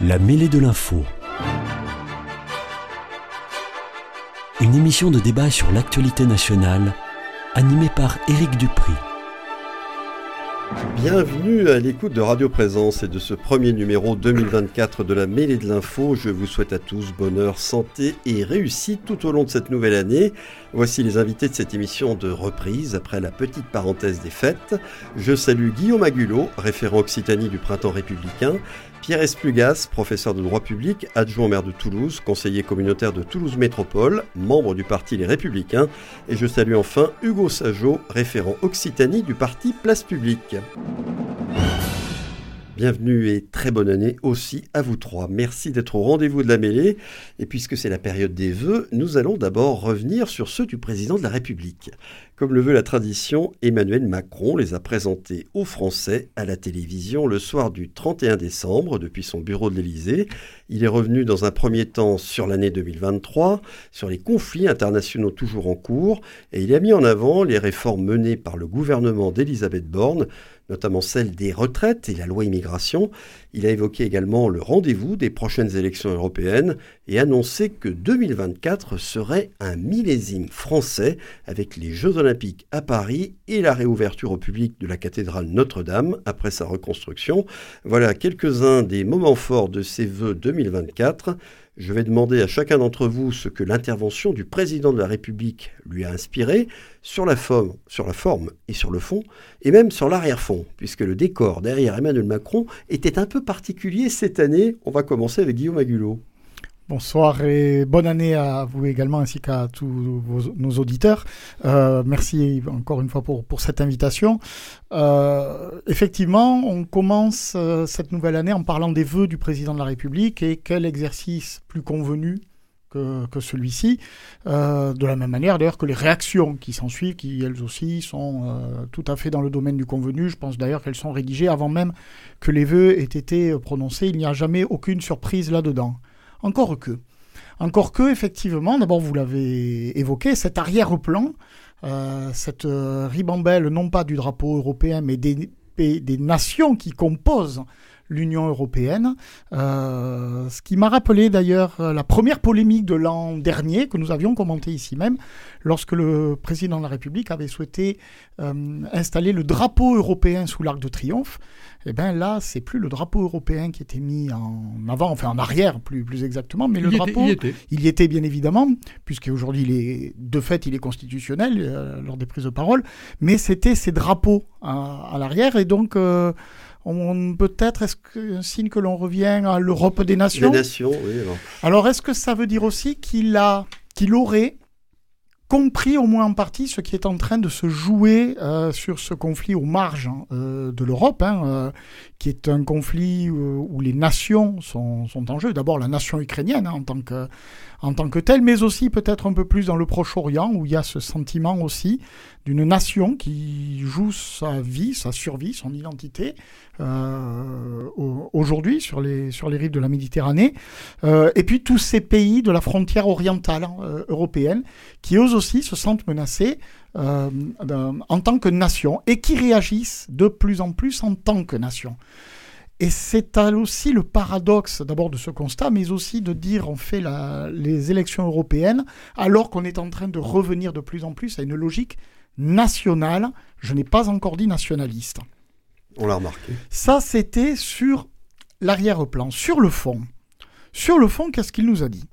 La mêlée de l'info. Une émission de débat sur l'actualité nationale, animée par Éric Dupri. Bienvenue à l'écoute de Radio Présence et de ce premier numéro 2024 de la mêlée de l'info. Je vous souhaite à tous bonheur, santé et réussite tout au long de cette nouvelle année. Voici les invités de cette émission de reprise après la petite parenthèse des fêtes. Je salue Guillaume Agulot, référent Occitanie du Printemps républicain, Pierre Esplugas, professeur de droit public, adjoint maire de Toulouse, conseiller communautaire de Toulouse Métropole, membre du parti Les Républicains, et je salue enfin Hugo Sajot, référent Occitanie du parti Place Publique. Bienvenue et très bonne année aussi à vous trois. Merci d'être au rendez-vous de la mêlée. Et puisque c'est la période des vœux, nous allons d'abord revenir sur ceux du président de la République. Comme le veut la tradition, Emmanuel Macron les a présentés aux Français à la télévision le soir du 31 décembre depuis son bureau de l'Élysée. Il est revenu dans un premier temps sur l'année 2023, sur les conflits internationaux toujours en cours, et il a mis en avant les réformes menées par le gouvernement d'Elisabeth Borne notamment celle des retraites et la loi immigration. Il a évoqué également le rendez-vous des prochaines élections européennes et annoncé que 2024 serait un millésime français avec les Jeux olympiques à Paris et la réouverture au public de la cathédrale Notre-Dame après sa reconstruction. Voilà quelques-uns des moments forts de ces vœux 2024. Je vais demander à chacun d'entre vous ce que l'intervention du président de la République lui a inspiré sur la, forme, sur la forme et sur le fond, et même sur l'arrière-fond, puisque le décor derrière Emmanuel Macron était un peu particulier cette année. On va commencer avec Guillaume Agulot. Bonsoir et bonne année à vous également ainsi qu'à tous nos auditeurs. Euh, merci encore une fois pour, cette invitation. Euh, effectivement, on commence euh, cette nouvelle année en parlant des vœux du président de la République et quel exercice plus convenu que, celui-ci. De la même manière d'ailleurs que les réactions qui s'ensuivent, qui elles aussi sont tout à fait dans le domaine du convenu. Je pense d'ailleurs qu'elles sont rédigées avant même que les vœux aient été prononcés. Il n'y a jamais aucune surprise là-dedans. Encore que. Effectivement, d'abord vous l'avez évoqué, cet arrière-plan, euh, cette euh, ribambelle non pas du drapeau européen, mais des nations qui composent l'Union européenne. Euh, ce qui m'a rappelé d'ailleurs euh, la première polémique de l'an dernier que nous avions commenté ici même, lorsque le président de la République avait souhaité euh, installer le drapeau européen sous l'Arc de Triomphe. Et eh bien là, c'est plus le drapeau européen qui était mis en avant, enfin en arrière plus, plus exactement, mais le drapeau, il, y était. il y était bien évidemment, puisqu'aujourd'hui, il est, de fait, il est constitutionnel euh, lors des prises de parole, mais c'était ces drapeaux à, à l'arrière, et donc euh, peut-être est-ce que un signe que l'on revient à l'Europe des nations? Des nations, oui. Alors, est-ce que ça veut dire aussi qu'il a, qu'il aurait compris au moins en partie ce qui est en train de se jouer euh, sur ce conflit aux marges hein, euh, de l'Europe, hein, euh, qui est un conflit où les nations sont, sont en jeu. D'abord la nation ukrainienne hein, en tant que en tant que telle, mais aussi peut-être un peu plus dans le Proche-Orient, où il y a ce sentiment aussi d'une nation qui joue sa vie, sa survie, son identité, euh, aujourd'hui sur les, sur les rives de la Méditerranée, euh, et puis tous ces pays de la frontière orientale hein, euh, européenne, qui eux aussi se sentent menacés euh, en tant que nation, et qui réagissent de plus en plus en tant que nation. Et c'est aussi le paradoxe d'abord de ce constat, mais aussi de dire on fait la, les élections européennes alors qu'on est en train de revenir de plus en plus à une logique nationale. Je n'ai pas encore dit nationaliste. On l'a remarqué. Ça, c'était sur l'arrière-plan. Sur le fond, sur le fond, qu'est-ce qu'il nous a dit?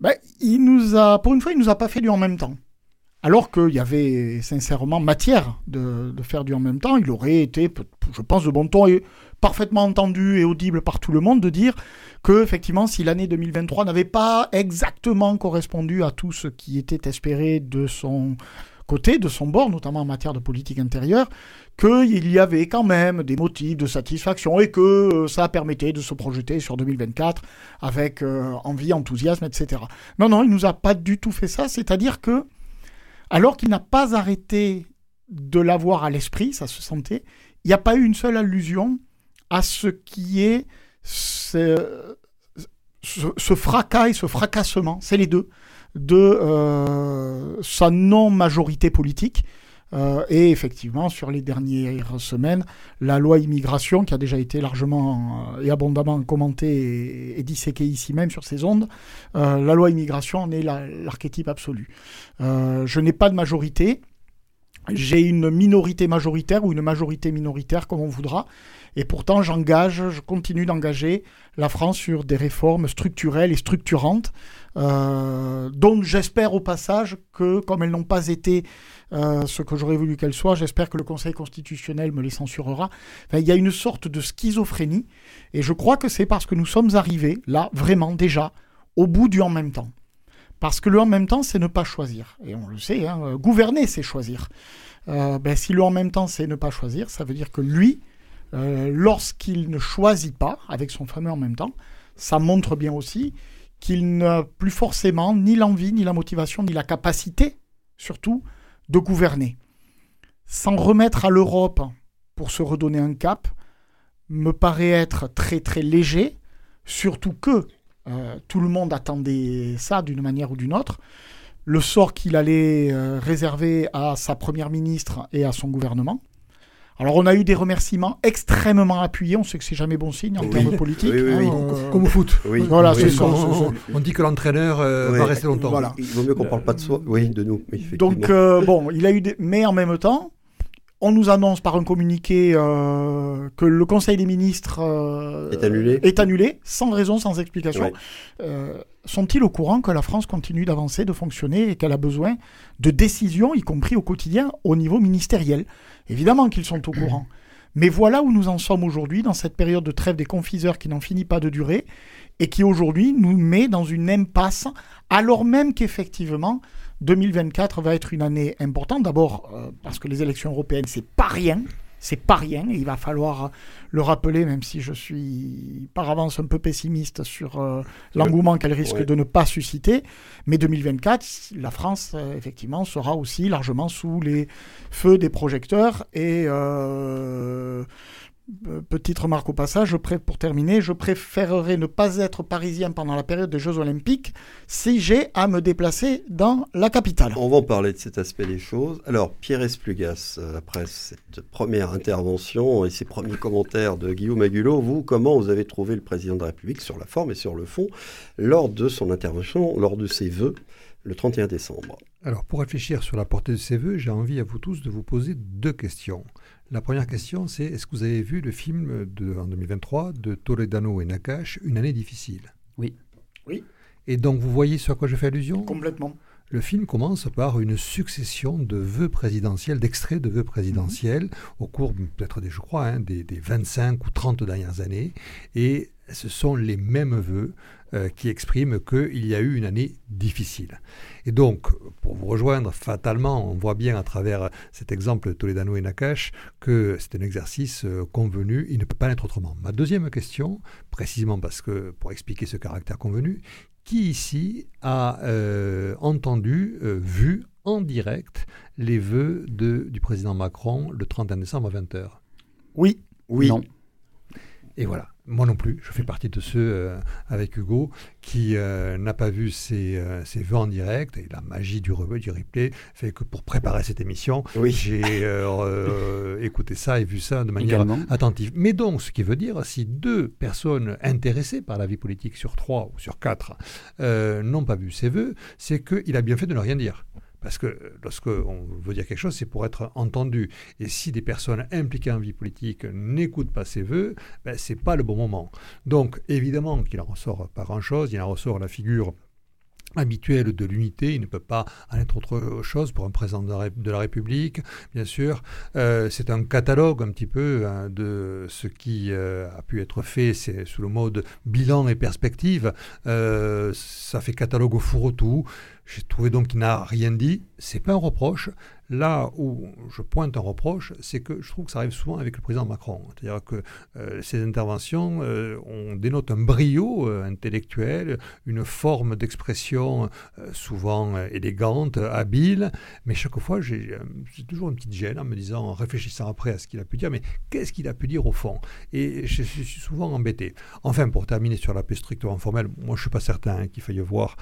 Ben, il nous a, Pour une fois, il nous a pas fait du en même temps. Alors qu'il y avait sincèrement matière de, faire du en même temps, il aurait été, je pense, de bon ton et parfaitement entendu et audible par tout le monde de dire que effectivement si l'année 2023 n'avait pas exactement correspondu à tout ce qui était espéré de son côté, de son bord, notamment en matière de politique intérieure, qu'il y avait quand même des motifs de satisfaction et que euh, ça permettait de se projeter sur 2024 avec euh, envie, enthousiasme, etc. Non, non, il nous a pas du tout fait ça, c'est-à-dire que, alors qu'il n'a pas arrêté de l'avoir à l'esprit, ça se sentait, il n'y a pas eu une seule allusion à ce qui est ce, fracas et ce fracassement, c'est les deux, de euh, sa non-majorité politique. Euh, et effectivement, sur les dernières semaines, la loi immigration, qui a déjà été largement euh, et abondamment commentée et, disséquée ici même sur ces ondes, euh, la loi immigration en est l'archétype absolu. je n'ai pas de majorité. J'ai une minorité majoritaire ou une majorité minoritaire, comme on voudra. Et pourtant, j'engage, je continue d'engager la France sur des réformes structurelles et structurantes, euh, dont j'espère au passage que, comme elles n'ont pas été euh, ce que j'aurais voulu qu'elles soient, j'espère que le Conseil constitutionnel me les censurera. il y a une sorte de schizophrénie, et je crois que c'est parce que nous sommes arrivés, là, vraiment déjà, au bout du en même temps. Parce que le en même temps, c'est ne pas choisir. Et on le sait, hein, gouverner, c'est choisir. Euh, ben, si le en même temps, c'est ne pas choisir, ça veut dire que lui, euh, lorsqu'il ne choisit pas, avec son fameux en même temps, ça montre bien aussi qu'il n'a plus forcément ni l'envie, ni la motivation, ni la capacité, surtout, de gouverner. S'en remettre à l'Europe pour se redonner un cap me paraît être très très léger, surtout que euh, tout le monde attendait ça d'une manière ou d'une autre. Le sort qu'il allait euh, réserver à sa première ministre et à son gouvernement. Alors on a eu des remerciements extrêmement appuyés, on sait que c'est jamais bon signe en termes politiques. Oui, oui, hein, Comme au foot. Voilà, c'est ça. On, dit que l'entraîneur euh, va rester longtemps. Voilà. Il vaut mieux qu'on parle pas de soi, oui, de nous. Donc euh, bon, il a eu des... mais en même temps, on nous annonce par un communiqué euh, que le Conseil des ministres est, annulé. est annulé, sans raison, sans explication. Sont-ils au courant que la France continue d'avancer, de fonctionner et qu'elle a besoin de décisions, y compris au quotidien, au niveau ministériel? Évidemment qu'ils sont au courant. Mais voilà où nous en sommes aujourd'hui, dans cette période de trêve des confiseurs qui n'en finit pas de durer, et qui aujourd'hui nous met dans une impasse, alors même qu'effectivement, 2024 va être une année importante. D'abord, euh, parce que les élections européennes, c'est pas rien. C'est pas rien, il va falloir le rappeler, même si je suis par avance un peu pessimiste sur euh, l'engouement qu'elle risque de ne pas susciter. Mais 2024, la France, euh, effectivement, sera aussi largement sous les feux des projecteurs. Et petite remarque au passage, pour terminer, je préférerais ne pas être parisien pendant la période des Jeux Olympiques si j'ai à me déplacer dans la capitale. On va en parler de cet aspect des choses. Alors, Pierre Esplugas, euh, après cette première intervention et ces premiers commentaires de Guillaume Agulot, vous, comment vous avez trouvé le président de la République sur la forme et sur le fond lors de son intervention, lors de ses vœux le 31 décembre? Alors, pour réfléchir sur la portée de ses vœux, j'ai envie à vous tous de vous poser deux questions. La première question, c'est est-ce que vous avez vu le film de, en 2023 de Toledano et Nakash, Une année difficile? Oui. Oui. Et donc, vous voyez sur quoi je fais allusion? Complètement. Le film commence par une succession de vœux présidentiels, d'extraits de vœux présidentiels, mhm. au cours peut-être des, je crois, hein, des, des, 25 ou 30 dernières années. Et ce sont les mêmes vœux euh, qui expriment qu'il y a eu une année difficile. Et donc, pour vous rejoindre, fatalement, on voit bien à travers cet exemple de Toledano et Nakash que c'est un exercice euh, convenu, il ne peut pas être autrement. Ma deuxième question, précisément parce que, pour expliquer ce caractère convenu, qui ici a euh, entendu, vu en direct les vœux de, du président Macron le 31 décembre à 20h Oui. Oui. Non. Et voilà. Moi non plus, je fais partie de ceux euh, avec Hugo qui euh, n'a pas vu ses, euh, ses, vœux en direct et la magie du, du replay fait que pour préparer cette émission, j'ai écouté ça et vu ça de manière attentive. Mais donc, ce qui veut dire, si deux personnes intéressées par la vie politique sur trois ou sur quatre n'ont pas vu ses vœux, c'est qu'il a bien fait de ne rien dire. Parce que lorsqu'on veut dire quelque chose, c'est pour être entendu. Et si des personnes impliquées en vie politique n'écoutent pas ses voeux, ben, ce n'est pas le bon moment. Donc, évidemment qu'il en ressort pas grand-chose. Il en ressort la figure habituelle de l'unité, il ne peut pas en être autre chose pour un président de la, République, bien sûr. Euh, c'est un catalogue un petit peu hein, de ce qui euh, a pu être fait, c'est sous le mode bilan et perspective. Euh, ça fait catalogue au fourre-tout. J'ai trouvé donc qu'il n'a rien dit. C'est pas un reproche. Là où je pointe un reproche, c'est que je trouve que ça arrive souvent avec le président Macron. C'est-à-dire que euh, ces interventions, euh, on dénote un brio euh, intellectuel, une forme d'expression souvent élégante, habile, mais chaque fois, j'ai toujours une petite gêne en me disant, en réfléchissant après à ce qu'il a pu dire, mais qu'est-ce qu'il a pu dire au fond? Et je suis souvent embêté. Enfin, pour terminer sur la paix strictement formelle, moi je ne suis pas certain qu'il faille voir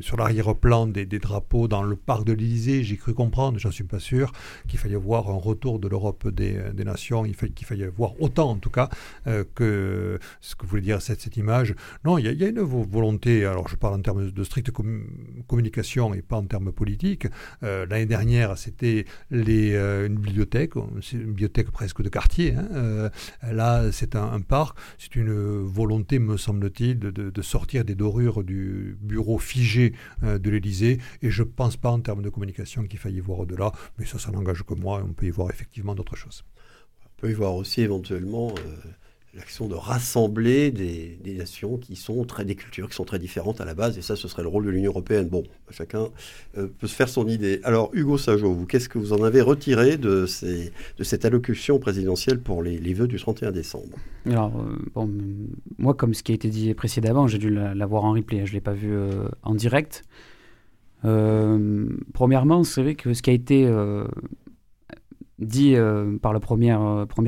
sur l'arrière-plan des, drapeaux dans le parc de l'Élysée. J'ai cru comprendre, j'en suis pas sûr, qu'il fallait voir un retour de l'Europe des, nations, il qu'il fallait voir autant en tout cas que ce que voulait dire cette, image. Non, il y, a une volonté, alors je parle en termes de stricte communication et pas en termes politiques. L'année dernière, c'était une bibliothèque, une bibliothèque presque de quartier. Hein, là, c'est un, parc, c'est une volonté, me semble-t-il, de, sortir des dorures du bureau figé euh, de l'Élysée. Et je ne pense pas en termes de communication qu'il faille y voir au-delà, mais ça, ça n'engage que moi. On peut y voir effectivement d'autres choses. On peut y voir aussi éventuellement euh, l'action de rassembler des, nations qui sont très des cultures qui sont très différentes à la base et ça ce serait le rôle de l'Union européenne. Bon chacun euh, peut se faire son idée. Alors Hugo Sajo vous qu'est-ce que vous en avez retiré de, ces, de cette allocution présidentielle pour les, les vœux du 31 décembre? Alors euh, bon moi comme ce qui a été dit précédemment j'ai dû la, voir en replay hein, je l'ai pas vu euh, en direct. Premièrement c'est vrai que ce qui a été dit par le premier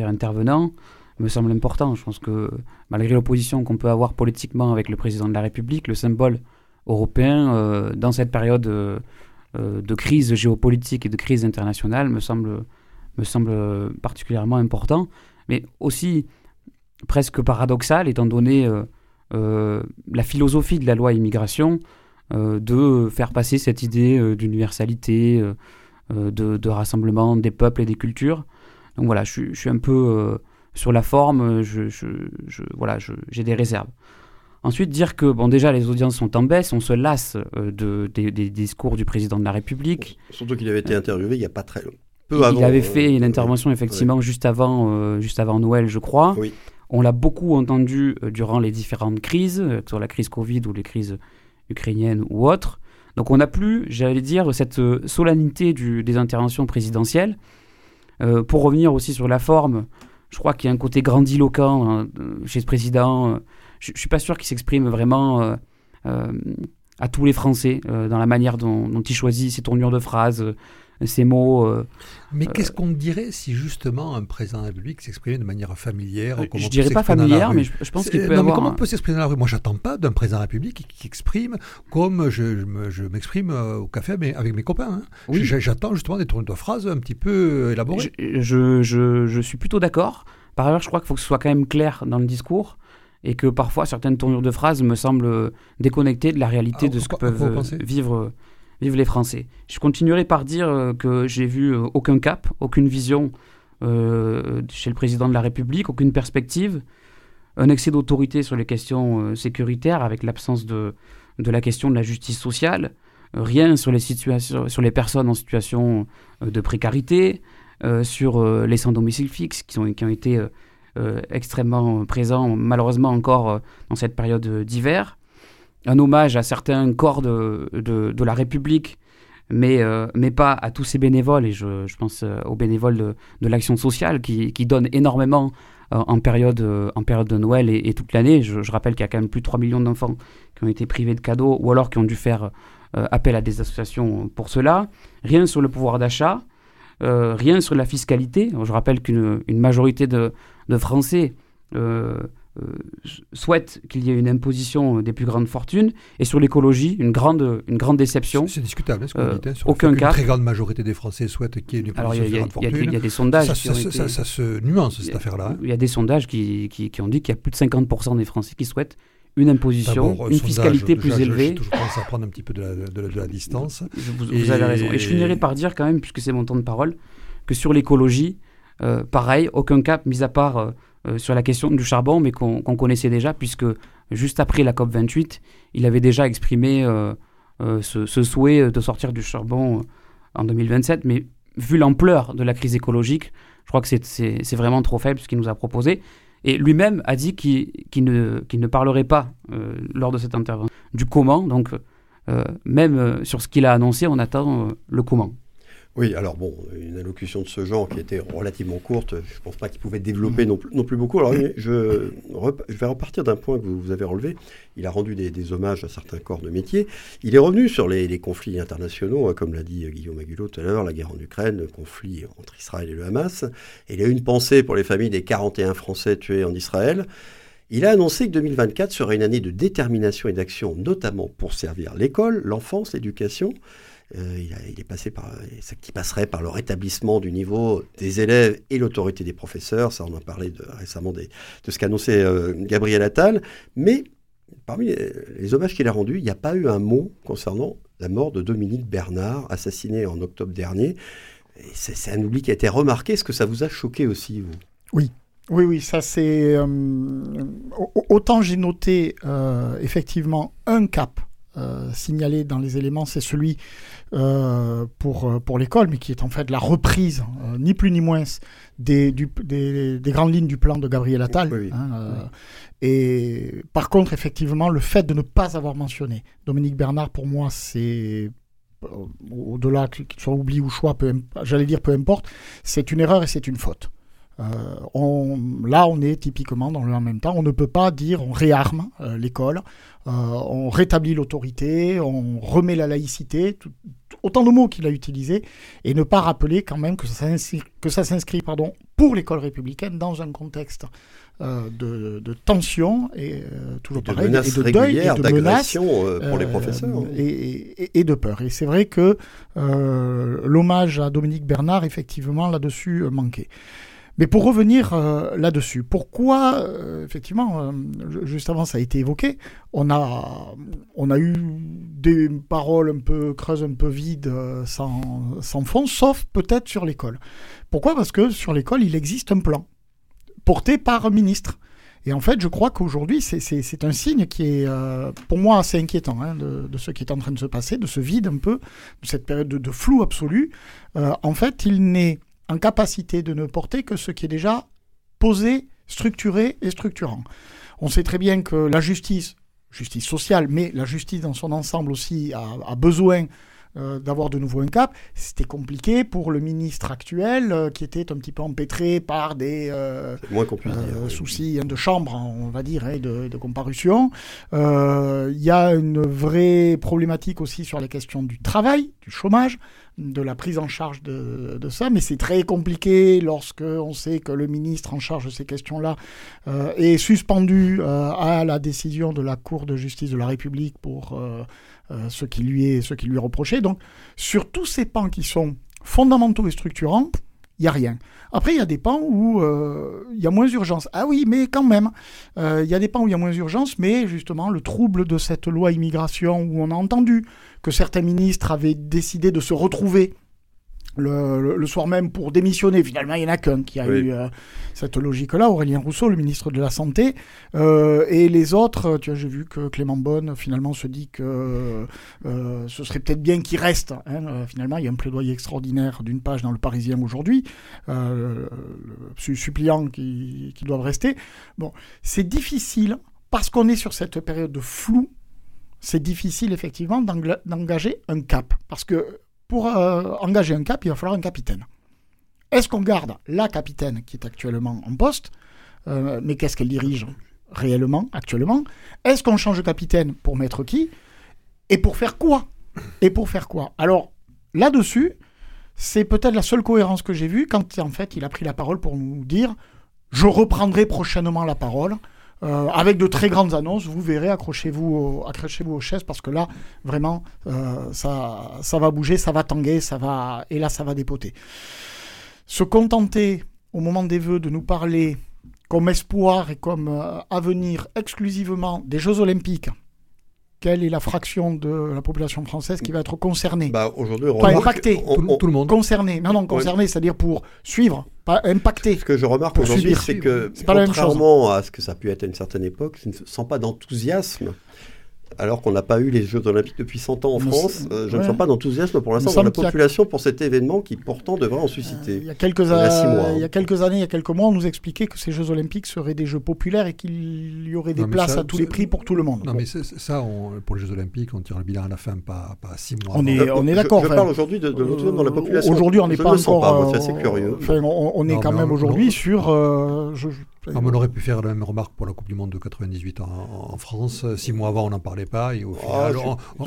intervenant me semble important. Je pense que malgré l'opposition qu'on peut avoir politiquement avec le président de la République, le symbole européen euh, dans cette période euh, euh, de crise géopolitique et de crise internationale me semble, me semble particulièrement important, mais aussi presque paradoxal étant donné la philosophie de la loi immigration de faire passer cette idée d'universalité, de, rassemblement des peuples et des cultures. Donc voilà, je suis un peu sur la forme, je, je, voilà, j'ai des réserves. Ensuite, dire que bon, déjà les audiences sont en baisse, on se lasse euh, de, des, discours du président de la République. Surtout qu'il avait été interviewé il n'y a pas très longtemps. il avait fait euh, une intervention effectivement juste avant, euh, juste avant Noël, je crois. Oui. On l'a beaucoup entendu durant les différentes crises, sur la crise Covid ou les crises ukrainiennes ou autres. Donc on n'a plus, j'allais dire, cette solennité du, des interventions présidentielles. pour revenir aussi sur la forme, je crois qu'il y a un côté grandiloquent hein, chez ce président. Je ne suis pas sûr qu'il s'exprime vraiment euh, euh, à tous les Français euh, dans la manière dont, il choisit ses tournures de phrases, ces mots. Euh, Mais qu'est-ce qu'on dirait si justement un président de la République s'exprimait de manière familière Je ne dirais pas familière, mais je, pense qu'il peut non, Mais comment on peut s'exprimer dans la rue? Moi, j'attends pas d'un président de la République qui, exprime comme je, m'exprime euh, au café avec mes copains. Hein. J'attends justement des tournures de phrases un petit peu euh, élaborées. Je, je suis plutôt d'accord. Par ailleurs, je crois qu'il faut que ce soit quand même clair dans le discours et que parfois certaines tournures de phrases me semblent déconnectées de la réalité ah, de ce que peuvent vivre Vive les Français. Je continuerai par dire euh, que j'ai vu euh, aucun cap, aucune vision euh, chez le président de la République, aucune perspective, un excès d'autorité sur les questions sécuritaires avec l'absence de, la question de la justice sociale, rien sur les, situations, sur les personnes en situation de précarité, sur les sans-domicile fixe qui ont été extrêmement présents malheureusement encore dans cette période d'hiver un hommage à certains corps de, de, la République, mais, euh, mais pas à tous ces bénévoles, et je, pense euh, aux bénévoles de, de l'action sociale qui, qui, donnent énormément euh, en, période, en période de Noël et, toute l'année. Je, rappelle qu'il y a quand même plus de 3 millions d'enfants qui ont été privés de cadeaux ou alors qui ont dû faire appel à des associations pour cela. Rien sur le pouvoir d'achat, rien sur la fiscalité. Je rappelle qu'une majorité de, de Français souhaite qu'il y ait une imposition des plus grandes fortunes. Et sur l'écologie, une grande, une grande déception. C'est discutable, hein, ce que vous dites. Hein, aucun cas. Une très grande majorité des Français souhaitent qu'il y ait une imposition des grandes fortunes. Il y, a des sondages. Ça, ça, se nuance, cette affaire-là. Hein. Il y a des sondages qui, qui, qui ont dit qu'il y a plus de 50% des Français qui souhaitent une imposition, une fiscalité plus élevée. Je, pense à prendre un petit peu de la, de la, distance. Vous, vous, avez raison. Et je finirai par dire quand même, puisque c'est mon temps de parole, que sur l'écologie, euh, pareil, aucun cap, mis à part euh, euh, sur la question du charbon, mais qu'on connaissait déjà, puisque juste après la COP28, il avait déjà exprimé euh, euh, ce, souhait de sortir du charbon en 2027. Mais vu l'ampleur de la crise écologique, je crois que c'est vraiment trop faible ce qu'il nous a proposé. Et lui-même a dit qu'il ne, ne, parlerait pas lors de cette intervention du comment. Donc, même sur ce qu'il a annoncé, on attend le comment. Oui, alors bon, une allocution de ce genre qui était relativement courte, je ne pense pas qu'il pouvait développer non plus, non plus beaucoup. Alors je, je vais repartir d'un point que vous, avez relevé. Il a rendu des, hommages à certains corps de métier. Il est revenu sur les, conflits internationaux, hein, comme l'a dit Guillaume Agulot tout à l'heure, la guerre en Ukraine, le conflit entre Israël et le Hamas. Et il a eu une pensée pour les familles des 41 Français tués en Israël. Il a annoncé que 2024 serait une année de détermination et d'action, notamment pour servir l'école, l'enfance, l'éducation. Euh, il, est passé par, qui passerait par le rétablissement du niveau des élèves et l'autorité des professeurs. Ça, on en parlait de, récemment de ce qu'annonçait euh, Gabriel Attal. Mais parmi les, hommages qu'il a rendus, il n'y a pas eu un mot concernant la mort de Dominique Bernard, assassiné en octobre dernier. C'est un oubli qui a été remarqué. Est-ce que ça vous a choqué aussi, vous? Oui, oui, oui, ça c'est. Euh, autant j'ai noté effectivement un cap euh, signalé dans les éléments, c'est celui euh, pour, euh, pour l'école, mais qui est en fait la reprise, ni plus ni moins, des, des, grandes lignes du plan de Gabriel Attal. Hein, et par contre, effectivement, le fait de ne pas avoir mentionné Dominique Bernard, pour moi, c'est au-delà qu'il soit oublié ou choix, j'allais dire peu importe, c'est une erreur et c'est une faute. Euh, on, là, on est typiquement dans le en même temps. On ne peut pas dire on réarme euh, l'école, euh, on rétablit l'autorité, on remet la laïcité, autant de mots qu'il a utilisés, et ne pas rappeler quand même que ça s'inscrit pardon, pour l'école républicaine dans un contexte de, tension et toujours de pareil, et de deuil et de menaces pour les professeurs et, et, de peur. Et c'est vrai que l'hommage à Dominique Bernard, effectivement, là-dessus manquait. Mais pour revenir euh, là-dessus, pourquoi, euh, effectivement, euh, juste avant ça a été évoqué, on a, on a eu des paroles un peu creuses, un peu vides, sans, sans fond, sauf peut-être sur l'école. Pourquoi? Parce que sur l'école, il existe un plan porté par un ministre. Et en fait, je crois qu'aujourd'hui, c'est un signe qui est, pour moi, assez inquiétant hein, de, ce qui est en train de se passer, de ce vide un peu, de cette période de, de flou absolu. en fait, il n'est en capacité de ne porter que ce qui est déjà posé, structuré et structurant. On sait très bien que la justice, justice sociale, mais la justice dans son ensemble aussi a, besoin euh, d'avoir de nouveau un cap. C'était compliqué pour le ministre actuel euh, qui était un petit peu empêtré par des euh, soucis hein, de chambre, on va dire, hein, de, de, comparution. Il y a une vraie problématique aussi sur la question du travail, du chômage de la prise en charge de, ça, mais c'est très compliqué lorsque on sait que le ministre en charge de ces questions-là euh, est suspendu euh, à la décision de la Cour de justice de la République pour euh, ce, qui lui est, ce qui lui est reproché. Donc, sur tous ces pans qui sont fondamentaux et structurants, il n'y a rien. Après, il y a des pans où il y a moins d'urgence. Ah oui, mais quand même, il y a des pans où il y a moins d'urgence, mais justement, le trouble de cette loi immigration où on a entendu que certains ministres avaient décidé de se retrouver le, soir même pour démissionner. Finalement, il n'y en a qu'un qui a eu euh, cette logique-là, Aurélien Rousseau, le ministre de la Santé. Euh, et les autres, tu vois, j'ai vu que Clément Bonne, finalement, se dit que euh, ce serait peut-être bien qu'il reste. Hein. finalement, il y a un plaidoyer extraordinaire d'une page dans le Parisien aujourd'hui, suppliant qu'ils doivent rester. Bon, c'est difficile parce qu'on est sur cette période de flou c'est difficile effectivement d'engager un cap. Parce que pour euh, engager un cap, il va falloir un capitaine. Est-ce qu'on garde la capitaine qui est actuellement en poste, euh, mais qu'est-ce qu'elle dirige réellement, actuellement? Est-ce qu'on change de capitaine pour mettre qui? Et pour faire quoi? Et pour faire quoi? Alors, là-dessus, c'est peut-être la seule cohérence que j'ai vue quand en fait il a pris la parole pour nous dire je reprendrai prochainement la parole euh, avec de très grandes annonces. Vous verrez, accrochez-vous accrochez-vous aux chaises parce que là, vraiment, euh, ça, ça va bouger, ça va tanguer, ça va, et là, ça va dépoter. Se contenter, au moment des vœux, de nous parler comme espoir et comme euh, avenir exclusivement des Jeux Olympiques quelle est la fraction de la population française qui va être concernée. Bah, Aujourd'hui, pas impactée, tout, le monde. Concerné, non, non, concerné, c'est-à-dire pour suivre, pas impacté. Ce que je remarque aujourd'hui, c'est que, contrairement à ce que ça a pu être à une certaine époque, je ne sens pas d'enthousiasme alors qu'on n'a pas eu les Jeux Olympiques depuis 100 ans en France, euh, je ne sens pas d'enthousiasme pour l'instant dans la population pour cet événement qui pourtant devrait en susciter. Euh, il, y a quelques il, y a quelques années, il y a quelques mois, on nous expliquait que ces Jeux Olympiques seraient des Jeux populaires et qu'il y aurait des places à tous les prix pour tout le monde. Non, mais ça, pour les Jeux Olympiques, on tire le bilan à la fin, pas, pas six mois. On est, on est d'accord. Je, parle aujourd'hui de, l'enthousiasme dans la population. Aujourd'hui, on n'est pas encore. C'est assez curieux. on, est quand même aujourd'hui sur Ah, on aurait pu faire la même remarque pour la Coupe du Monde de 98 en, France. Six mois avant, on n'en parlait pas. Et au ah,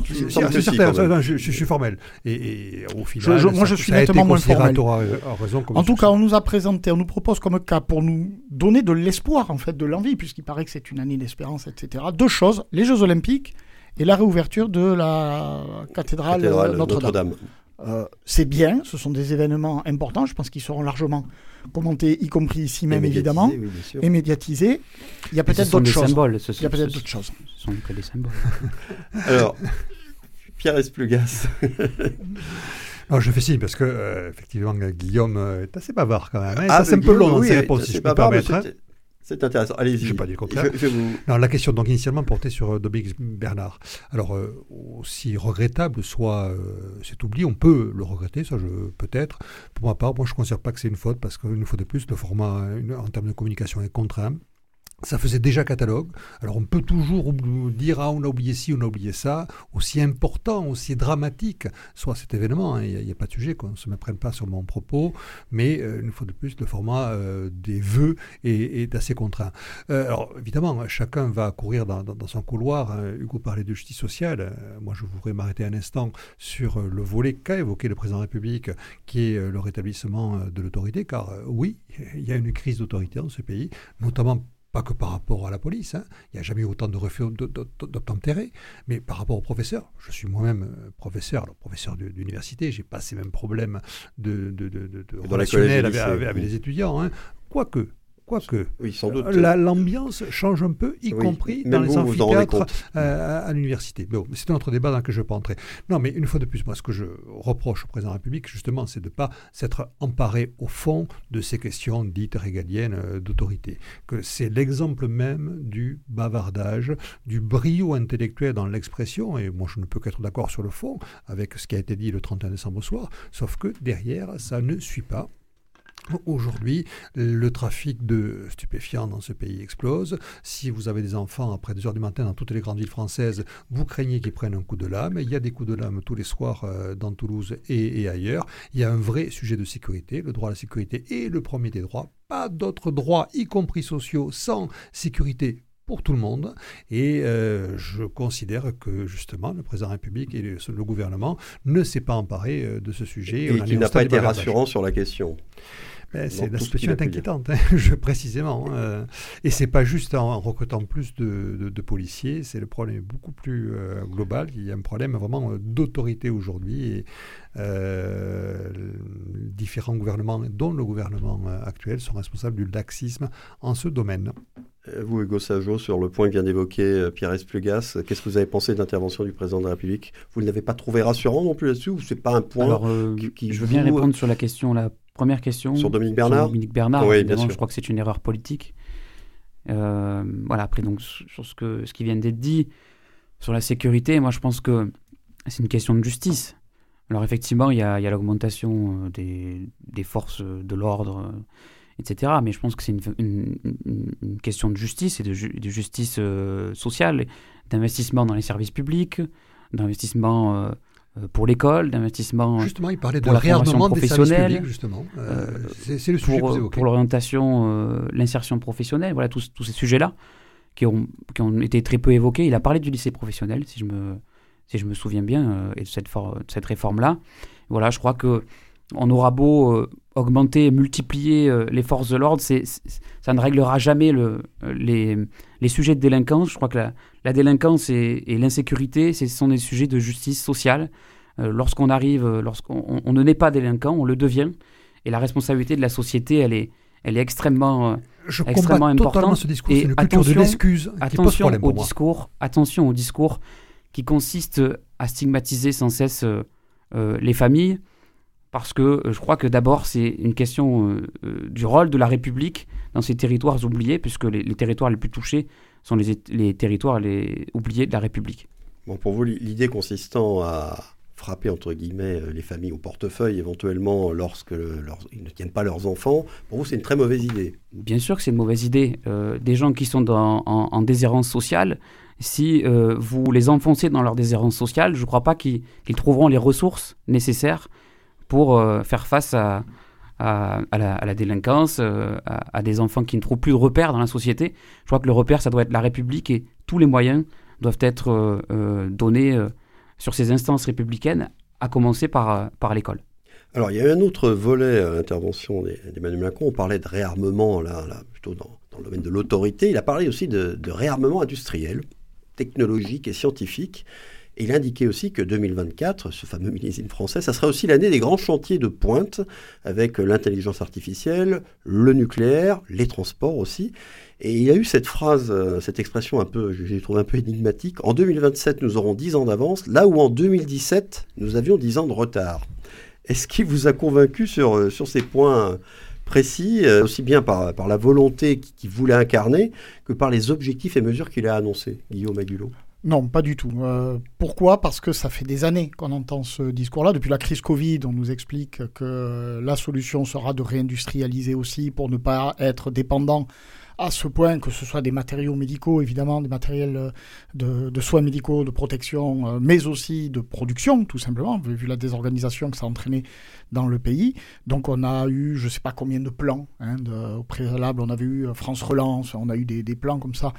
final, c'est certain, je, suis formel. Et, au final, moi, je suis nettement moins formel. en tout cas, on nous a présenté, on nous propose comme cas pour nous donner de l'espoir, en fait, de l'envie, puisqu'il paraît que c'est une année d'espérance, etc. Deux choses les Jeux Olympiques et la réouverture de la cathédrale, Notre-Dame. Euh, c'est bien, ce sont des événements importants, je pense qu'ils seront largement commentés, y compris ici même évidemment, et médiatisés. Il y a peut-être d'autres choses. Symboles, Il y a peut-être d'autres choses. Ce sont que des symboles. Alors, Pierre Esplugas. Non, je fais signe parce que, euh, effectivement, Guillaume est assez bavard quand même. Hein. Ah, c'est un peu long dans ses réponses, si je peux me permettre. C'est intéressant. Allez-y. Je pas dit le contraire. la question, donc, initialement portait sur euh, Dominique Bernard. Alors, euh, aussi regrettable soit euh, cet oubli, on peut le regretter, ça, je peut-être. Pour ma part, moi, je ne considère pas que c'est une faute, parce qu'une fois de plus, le format, en termes de communication, est contraint. Ça faisait déjà catalogue. Alors on peut toujours dire ah on a oublié ci, on a oublié ça. Aussi important, aussi dramatique soit cet événement. Hein. Il n'y a, pas de sujet qu'on ne se méprenne pas sur mon propos. Mais euh, une fois de plus, le format euh, des vœux est, assez contraint. Euh, alors évidemment, chacun va courir dans, son couloir. Hein. Hugo parlait de justice sociale. moi, je voudrais m'arrêter un instant sur le volet qu'a évoqué le président de la République, qui est le rétablissement de l'autorité. Car oui, il y a une crise d'autorité dans ce pays, notamment pas que par rapport à la police, hein. il n'y a jamais eu autant de refus d'obtempérer, mais par rapport aux professeurs. Je suis moi-même euh, professeur, alors professeur d'université, j'ai pas ces mêmes problèmes de, de, de, relationnel avec, les étudiants. Hein. Quoique, Quoique, oui, sans doute. l'ambiance change un peu, y compris dans les amphithéâtres euh, à, l'université. Bon, c'est un autre débat dans lequel je ne vais pas entrer. Non, mais une fois de plus, moi, ce que je reproche au président de la République, justement, c'est de ne pas s'être emparé au fond de ces questions dites régaliennes euh, d'autorité. Que c'est l'exemple même du bavardage, du brio intellectuel dans l'expression, et moi, je ne peux qu'être d'accord sur le fond avec ce qui a été dit le 31 décembre au soir, sauf que derrière, ça ne suit pas Aujourd'hui, le trafic de stupéfiants dans ce pays explose. Si vous avez des enfants après 2 heures du matin dans toutes les grandes villes françaises, vous craignez qu'ils prennent un coup de lame. Il y a des coups de lame tous les soirs euh, dans Toulouse et, ailleurs. Il y a un vrai sujet de sécurité. Le droit à la sécurité est le premier des droits. Pas d'autres droits, y compris sociaux, sans sécurité pour tout le monde. Et euh, je considère que justement le président de la République et le, gouvernement ne s'est pas emparé euh, de ce sujet. Et, qu'il n'a pas été rassurant sur la question. Ben, c'est la situation est inquiétante, hein, je, précisément. Euh, et c'est pas juste en, recrutant plus de, policiers, c'est le problème beaucoup plus euh, global. Il y a un problème vraiment euh, d'autorité aujourd'hui. Et différents gouvernements, dont le gouvernement actuel, sont responsables du laxisme en ce domaine. Vous, Hugo Sajo, sur le point que vient d'évoquer Pierre Esplugas, qu'est-ce que vous avez pensé de l'intervention du président de la République? Vous ne l'avez pas trouvé rassurant non plus là-dessus ou c'est pas un point Alors, qui, Je veux bien répondre sur la question là Première question. Sur Dominique Bernard Dominique Bernard, oui, bien sûr. je crois que c'est une erreur politique. Euh, voilà, après, donc, sur ce, que, ce qui vient d'être dit, sur la sécurité, moi, je pense que c'est une question de justice. Alors, effectivement, il y a, l'augmentation euh, des, des, forces de l'ordre, euh, etc. Mais je pense que c'est une, une, question de justice et de, de justice sociale, d'investissement dans les services publics, d'investissement euh, pour l'école, d'investissement. Justement, il parlait de réarmement professionnelle, justement. Euh, euh, c'est le sujet pour, que vous Pour l'orientation, l'insertion professionnelle, voilà, tous, tous ces sujets-là qui ont, qui ont été très peu évoqués. Il a parlé du lycée professionnel, si je me, si je me souviens bien, et de cette, de cette réforme-là. Voilà, je crois que on aura beau augmenter, multiplier les forces de l'ordre, ça ne réglera jamais le, les, les, sujets de délinquance. Je crois que la, la délinquance et, l'insécurité, ce sont des sujets de justice sociale. Euh, lorsqu'on arrive, euh, lorsqu'on on, ne naît pas délinquant, on le devient. Et la responsabilité de la société, elle est, elle est extrêmement, euh, Je extrêmement importante. ce discours. Une culture de l'excuse attention au discours, attention au discours qui consiste à stigmatiser sans cesse les familles, parce que je crois que d'abord c'est une question du rôle de la République dans ces territoires oubliés, puisque les, les territoires les plus touchés sont les, les territoires les oubliés de la République. Bon, pour vous, l'idée consistant à frapper entre guillemets euh, les familles au portefeuille éventuellement lorsque ils ne tiennent pas leurs enfants, pour vous c'est une très mauvaise idée. Bien sûr que c'est une mauvaise idée. Euh, des gens qui sont dans, en, déshérence sociale, si euh, vous les enfoncez dans leur déshérence sociale, je ne crois pas qu'ils trouveront les ressources nécessaires pour faire face à, la, délinquance, à, à, des enfants qui ne trouvent plus de repères dans la société. Je crois que le repère, ça doit être la République et tous les moyens doivent être donnés sur ces instances républicaines, à commencer par, l'école. Alors, il y a un autre volet à l'intervention d'Emmanuel Macron. On parlait de réarmement, là, plutôt dans, le domaine de l'autorité. Il a parlé aussi de, réarmement industriel, technologique et scientifique. Il a indiqué aussi que 2024, ce fameux millésime français, ça sera aussi l'année des grands chantiers de pointe, avec l'intelligence artificielle, le nucléaire, les transports aussi. Et il y a eu cette phrase, euh, cette expression un peu, je l'ai trouvé un peu énigmatique. En 2027, nous aurons 10 ans d'avance, là où en 2017, nous avions 10 ans de retard. Est-ce qu'il vous a convaincu sur, euh, sur ces points précis, euh, aussi bien par, par la volonté qu'il voulait incarner que par les objectifs et mesures qu'il a annoncés, Guillaume Agulot non, pas du tout. Euh, pourquoi? Parce que ça fait des années qu'on entend ce discours-là. Depuis la crise Covid, on nous explique que la solution sera de réindustrialiser aussi pour ne pas être dépendant à ce point que ce soit des matériaux médicaux, évidemment, des matériels euh, de, soins médicaux, de protection, euh, mais aussi de production, tout simplement, vu la désorganisation que ça a entraîné dans le pays. Donc on a eu, je ne sais pas combien de plans hein, au préalable, on avait eu euh, France Relance, on a eu des, plans comme ça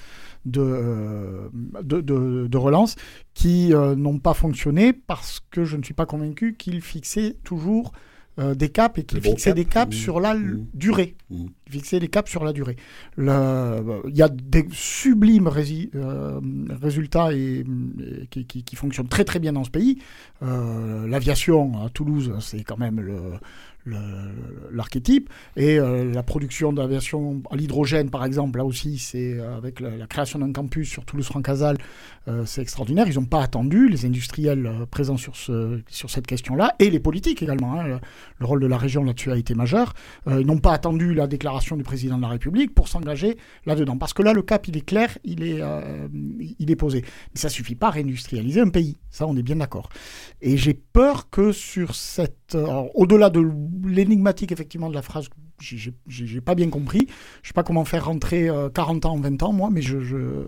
de, de, de, relance qui n'ont pas fonctionné parce que je ne suis pas convaincu qu'ils fixaient toujours euh, des caps et qui fixait des caps mmh. sur la mmh. durée. Mmh. Fixait des caps sur la durée. Il y a des sublimes euh, résultats et, qui, qui, fonctionnent très très bien dans ce pays. Euh, l'aviation à Toulouse, c'est quand même le, l'archétype. Et euh, la production d'aviation à l'hydrogène, par exemple, là aussi, c'est euh, avec la, création d'un campus sur Toulouse-Francazal, euh, c'est extraordinaire. Ils n'ont pas attendu, les industriels présents sur, ce, sur cette question-là, et les politiques également. Hein. Le, rôle de la région là-dessus a été majeur. ils n'ont pas attendu la déclaration du président de la République pour s'engager là-dedans. Parce que là, le cap, il est clair, il est, il est posé. Mais ça suffit pas à réindustrialiser un pays. Ça, on est bien d'accord. Et j'ai peur que sur cette... Au-delà de l'énigmatique effectivement de la phrase, j'ai pas bien compris. Je sais pas comment faire rentrer 40 euh, ans en 20 ans, moi, mais je,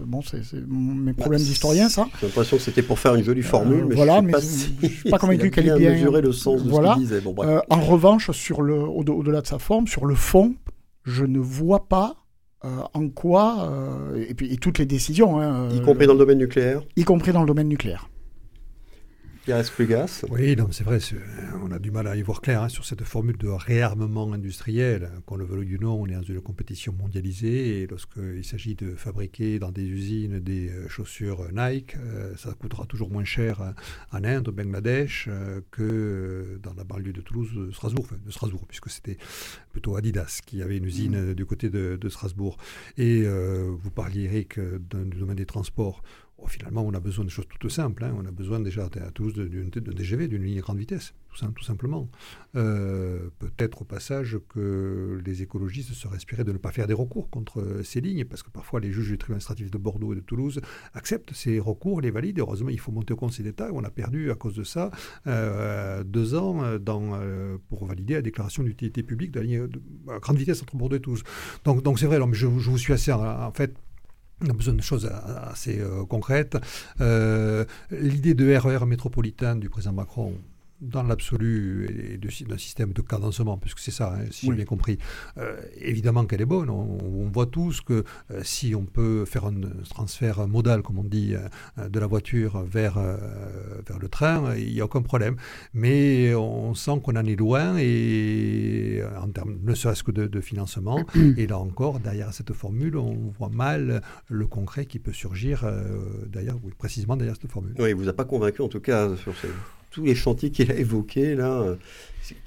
bon, c'est mes bah, problèmes d'historien, ça. J'ai l'impression que c'était pour faire une jolie formule, mais voilà, je mais je suis pas convaincu qu'elle ait bien mesuré le sens de voilà. ce qu'il disait. Bon, euh, en revanche, sur le, au-delà de sa forme, sur le fond, je ne vois pas euh, en quoi, et puis et toutes les décisions, hein, y compris dans le domaine nucléaire, y compris dans le domaine nucléaire. Oui, c'est vrai, on a du mal à y voir clair hein, sur cette formule de réarmement industriel. Qu'on le veuille ou non, on est dans une compétition mondialisée et lorsqu'il s'agit de fabriquer dans des usines des euh, chaussures Nike, euh, ça coûtera toujours moins cher en Inde, au Bangladesh, euh, que dans la banlieue de Toulouse, de Strasbourg, de Strasbourg, puisque c'était plutôt Adidas qui avait une usine mmh. du côté de, Strasbourg. Et vous parliez, Eric, du domaine des transports. Finalement, on a besoin de choses toutes simples. Hein. On a besoin déjà à Toulouse d'un DGV, d'une ligne grande vitesse, tout, simplement. Euh, peut-être au passage que les écologistes se respiraient de ne pas faire des recours contre euh, ces lignes, parce que parfois les juges du tribunal administratif de Bordeaux et de Toulouse acceptent ces recours, les valident. Heureusement, il faut monter au Conseil d'État. On a perdu à cause de ça euh, deux ans pour valider la déclaration d'utilité publique de la ligne de, grande vitesse entre Bordeaux et Toulouse. Donc, c'est vrai. je, je, vous suis assez en fait on a besoin de choses assez euh, concrètes. Euh, l'idée de RER e métropolitain du président Macron, dans l'absolu et d'un système de cadencement, puisque c'est ça, hein, si j'ai bien compris, euh, évidemment qu'elle est bonne. On, voit tous que euh, si on peut faire un transfert modal, comme on dit, euh, de la voiture vers, vers le train, il n'y a aucun problème. Mais on sent qu'on en est loin, et en termes ne serait-ce que de, financement. et là encore, derrière cette formule, on voit mal le concret qui peut surgir derrière, oui, précisément derrière cette formule. Oui, il ne vous a pas convaincu en tout cas sur ce tous les chantiers qu'il a évoqués, là, euh,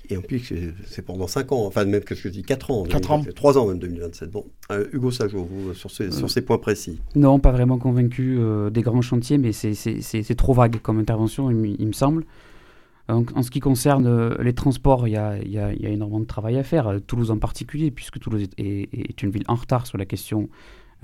et en plus, c'est pendant 5 ans, enfin même que je dis 4 ans, 4 ans. 3 ans même 2027. Bon, euh, Hugo Sajot, vous, sur ces, sur ces points précis. Non, pas vraiment convaincu euh, des grands chantiers, mais c'est trop vague comme intervention, il, me semble. En, en, ce qui concerne les transports, il y, a, y a, énormément de travail à faire, Toulouse en particulier, puisque Toulouse est, est, une ville en retard sur la question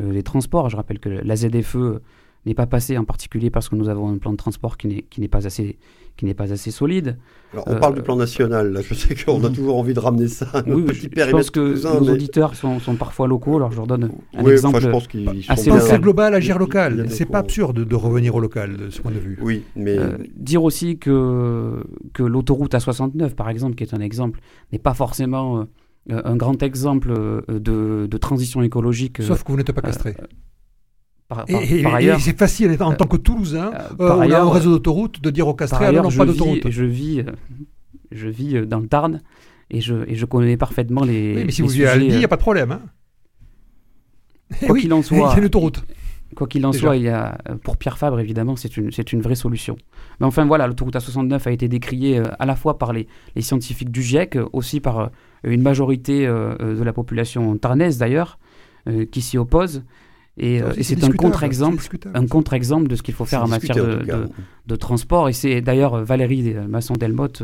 des transports. Je rappelle que la ZFE n'est pas passé, en particulier parce que nous avons un plan de transport qui n'est pas assez qui n'est pas assez solide. on parle du plan national, là. je sais qu'on a toujours envie de ramener ça à oui, petit Je pense que nos auditeurs sont, sont, parfois locaux, alors je leur donne un exemple je pense assez local. global, agir local. C'est pas absurde de, revenir au local de ce point de vue. Oui, mais... Euh, dire aussi que, que l'autoroute A69, par exemple, qui est un exemple, n'est pas forcément... Euh, un grand exemple euh, de, de transition écologique. Sauf que vous n'êtes pas castré. Par, et, ailleurs, c'est facile en tant que Toulousain, euh, par ailleurs, un réseau d'autoroute, de dire au castré, alors non, pas d'autoroute. Je vis, je vis dans le Tarn et je, et je connais parfaitement les. Oui, mais si vous vivez à il n'y a pas de problème. Hein. Quoi qu'il en soit. C'est l'autoroute. Quoi qu'il en soit, il y a, pour Pierre Fabre, évidemment, c'est une, une vraie solution. Mais enfin, voilà, l'autoroute A69 a été décriée à la fois par les, les scientifiques du GIEC, aussi par une majorité de la population tarnaise d'ailleurs, qui s'y oppose. Et, euh, c'est un contre-exemple, un contre-exemple de ce qu'il faut faire en matière de, transport. Et c'est d'ailleurs euh, Valérie euh, Masson-Delmotte,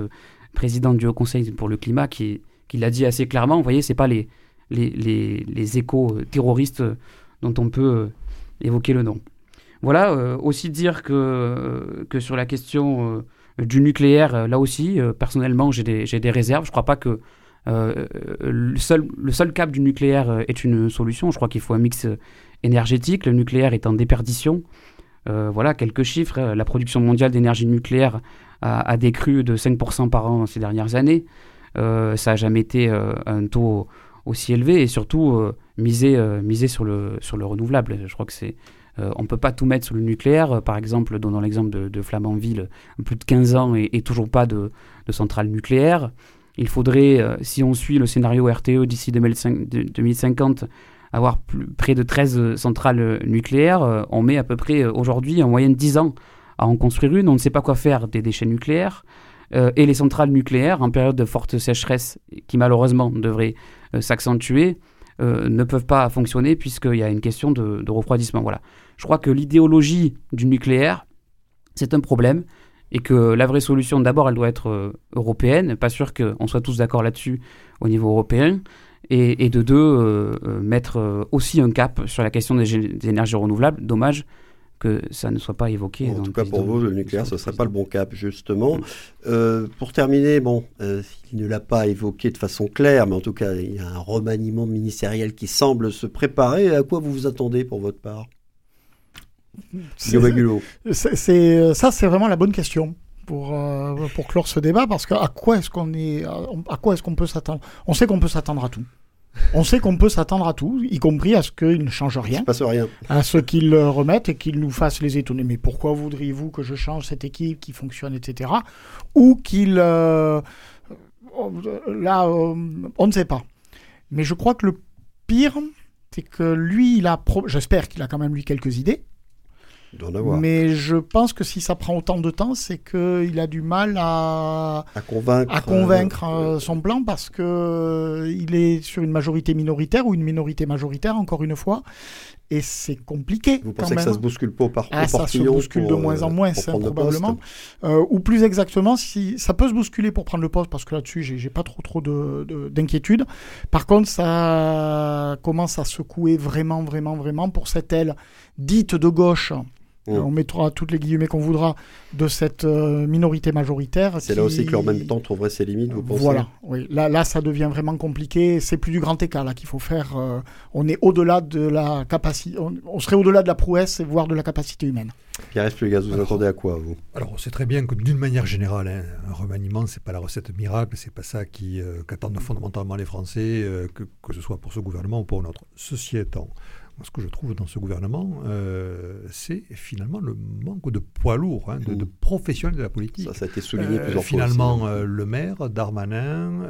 présidente du Haut Conseil pour le climat, qui, qui l'a dit assez clairement. Vous voyez, c'est pas les, les, les, les échos terroristes dont on peut évoquer le nom. Voilà, aussi dire que, que sur la question du nucléaire, là aussi, personnellement, j'ai des, des, réserves. Je ne crois pas que le, seul, le seul cap du nucléaire est une solution. Je crois qu'il faut un mix énergétique. Le nucléaire est en déperdition. Euh, voilà quelques chiffres. La production mondiale d'énergie nucléaire a, décru de 5% par an ces dernières années. Euh, ça n'a jamais été euh, un taux aussi élevé et surtout miser, miser sur, le, sur le renouvelable. Je crois que c'est. on ne peut pas tout mettre sur le nucléaire. Par exemple, dans l'exemple de, Flamanville, plus de 15 ans et, toujours pas de, centrale nucléaire. Il faudrait, si on suit le scénario RTE d'ici 2050, avoir près de 13 euh, centrales euh, nucléaires. Euh, on met à peu près aujourd'hui en moyenne 10 ans à en construire une. On ne sait pas quoi faire des déchets nucléaires. et les centrales nucléaires, en période de forte sécheresse, qui malheureusement devrait s'accentuer, ne peuvent pas fonctionner puisqu'il y a une question de, refroidissement. Voilà. Je crois que l'idéologie du nucléaire, c'est un problème et que la vraie solution, d'abord, elle doit être européenne. Pas sûr qu'on soit tous d'accord là-dessus au niveau européen et, de deux, euh, euh, mettre euh, aussi un cap sur la question des, énergies renouvelables. Dommage que ça ne soit pas évoqué. en tout cas, pour vous, le nucléaire, ce ne serait pas le bon cap, justement. Mm. pour terminer, bon, il ne l'a pas évoqué de façon claire, mais en tout cas, il y a un remaniement ministériel qui semble se préparer. À quoi vous vous attendez pour votre part? C'est, ça, c'est vraiment la bonne question pour, euh, pour clore ce débat, parce qu'à quoi est-ce qu'on est, à quoi est-ce qu'on peut s'attendre? On sait qu'on peut s'attendre à tout. On sait qu'on peut s'attendre à tout, y compris à ce qu'il ne change rien. passe rien. À ce qu'il remette et qu'il nous fasse les étonner. Mais pourquoi voudriez-vous que je change cette équipe qui fonctionne, etc. Ou qu'il... Euh, là, euh, on ne sait pas. Mais je crois que le pire, c'est que lui, il a... J'espère qu'il a quand même, lui, quelques idées. Mais je pense que si ça prend autant de temps, c'est qu'il a du mal à, à convaincre, à convaincre euh, son plan parce que euh, est sur une majorité minoritaire ou une minorité majoritaire, encore une fois. Et c'est compliqué. Vous pensez que ça se bouscule pas par ah, Ça se bouscule de moins en euh, moins, probablement. ou plus exactement, si ça peut se bousculer pour prendre le poste, parce que là-dessus, j'ai pas trop trop d'inquiétude. De, Par contre, ça commence à secouer vraiment, vraiment, vraiment pour cette aile dite de gauche Mm. On mettra toutes les guillemets qu'on voudra de cette euh, minorité majoritaire. C'est là aussi que en même temps trouverait ses limites, vous pensez Voilà, oui. Là, là, ça devient vraiment compliqué. C'est plus du grand écart là qu'il faut faire. Euh, on est au-delà de la capacité. On, serait au-delà de la prouesse, voire de la capacité humaine. Pierre Esplugas, vous attendez à quoi, vous? Alors, on sait très bien que d'une manière générale, hein, un remaniement, c'est pas la recette miracle, c'est pas ça qui euh, qu'attendent fondamentalement les Français, que, que ce soit pour ce gouvernement ou pour un autre. Ceci étant, ce que je trouve dans ce gouvernement, euh, c'est finalement le manque de poids lourd, hein, de, mmh. professionnels de la politique. Ça, ça a été souligné euh, plusieurs finalement, fois. Finalement, euh, le maire, Darmanin,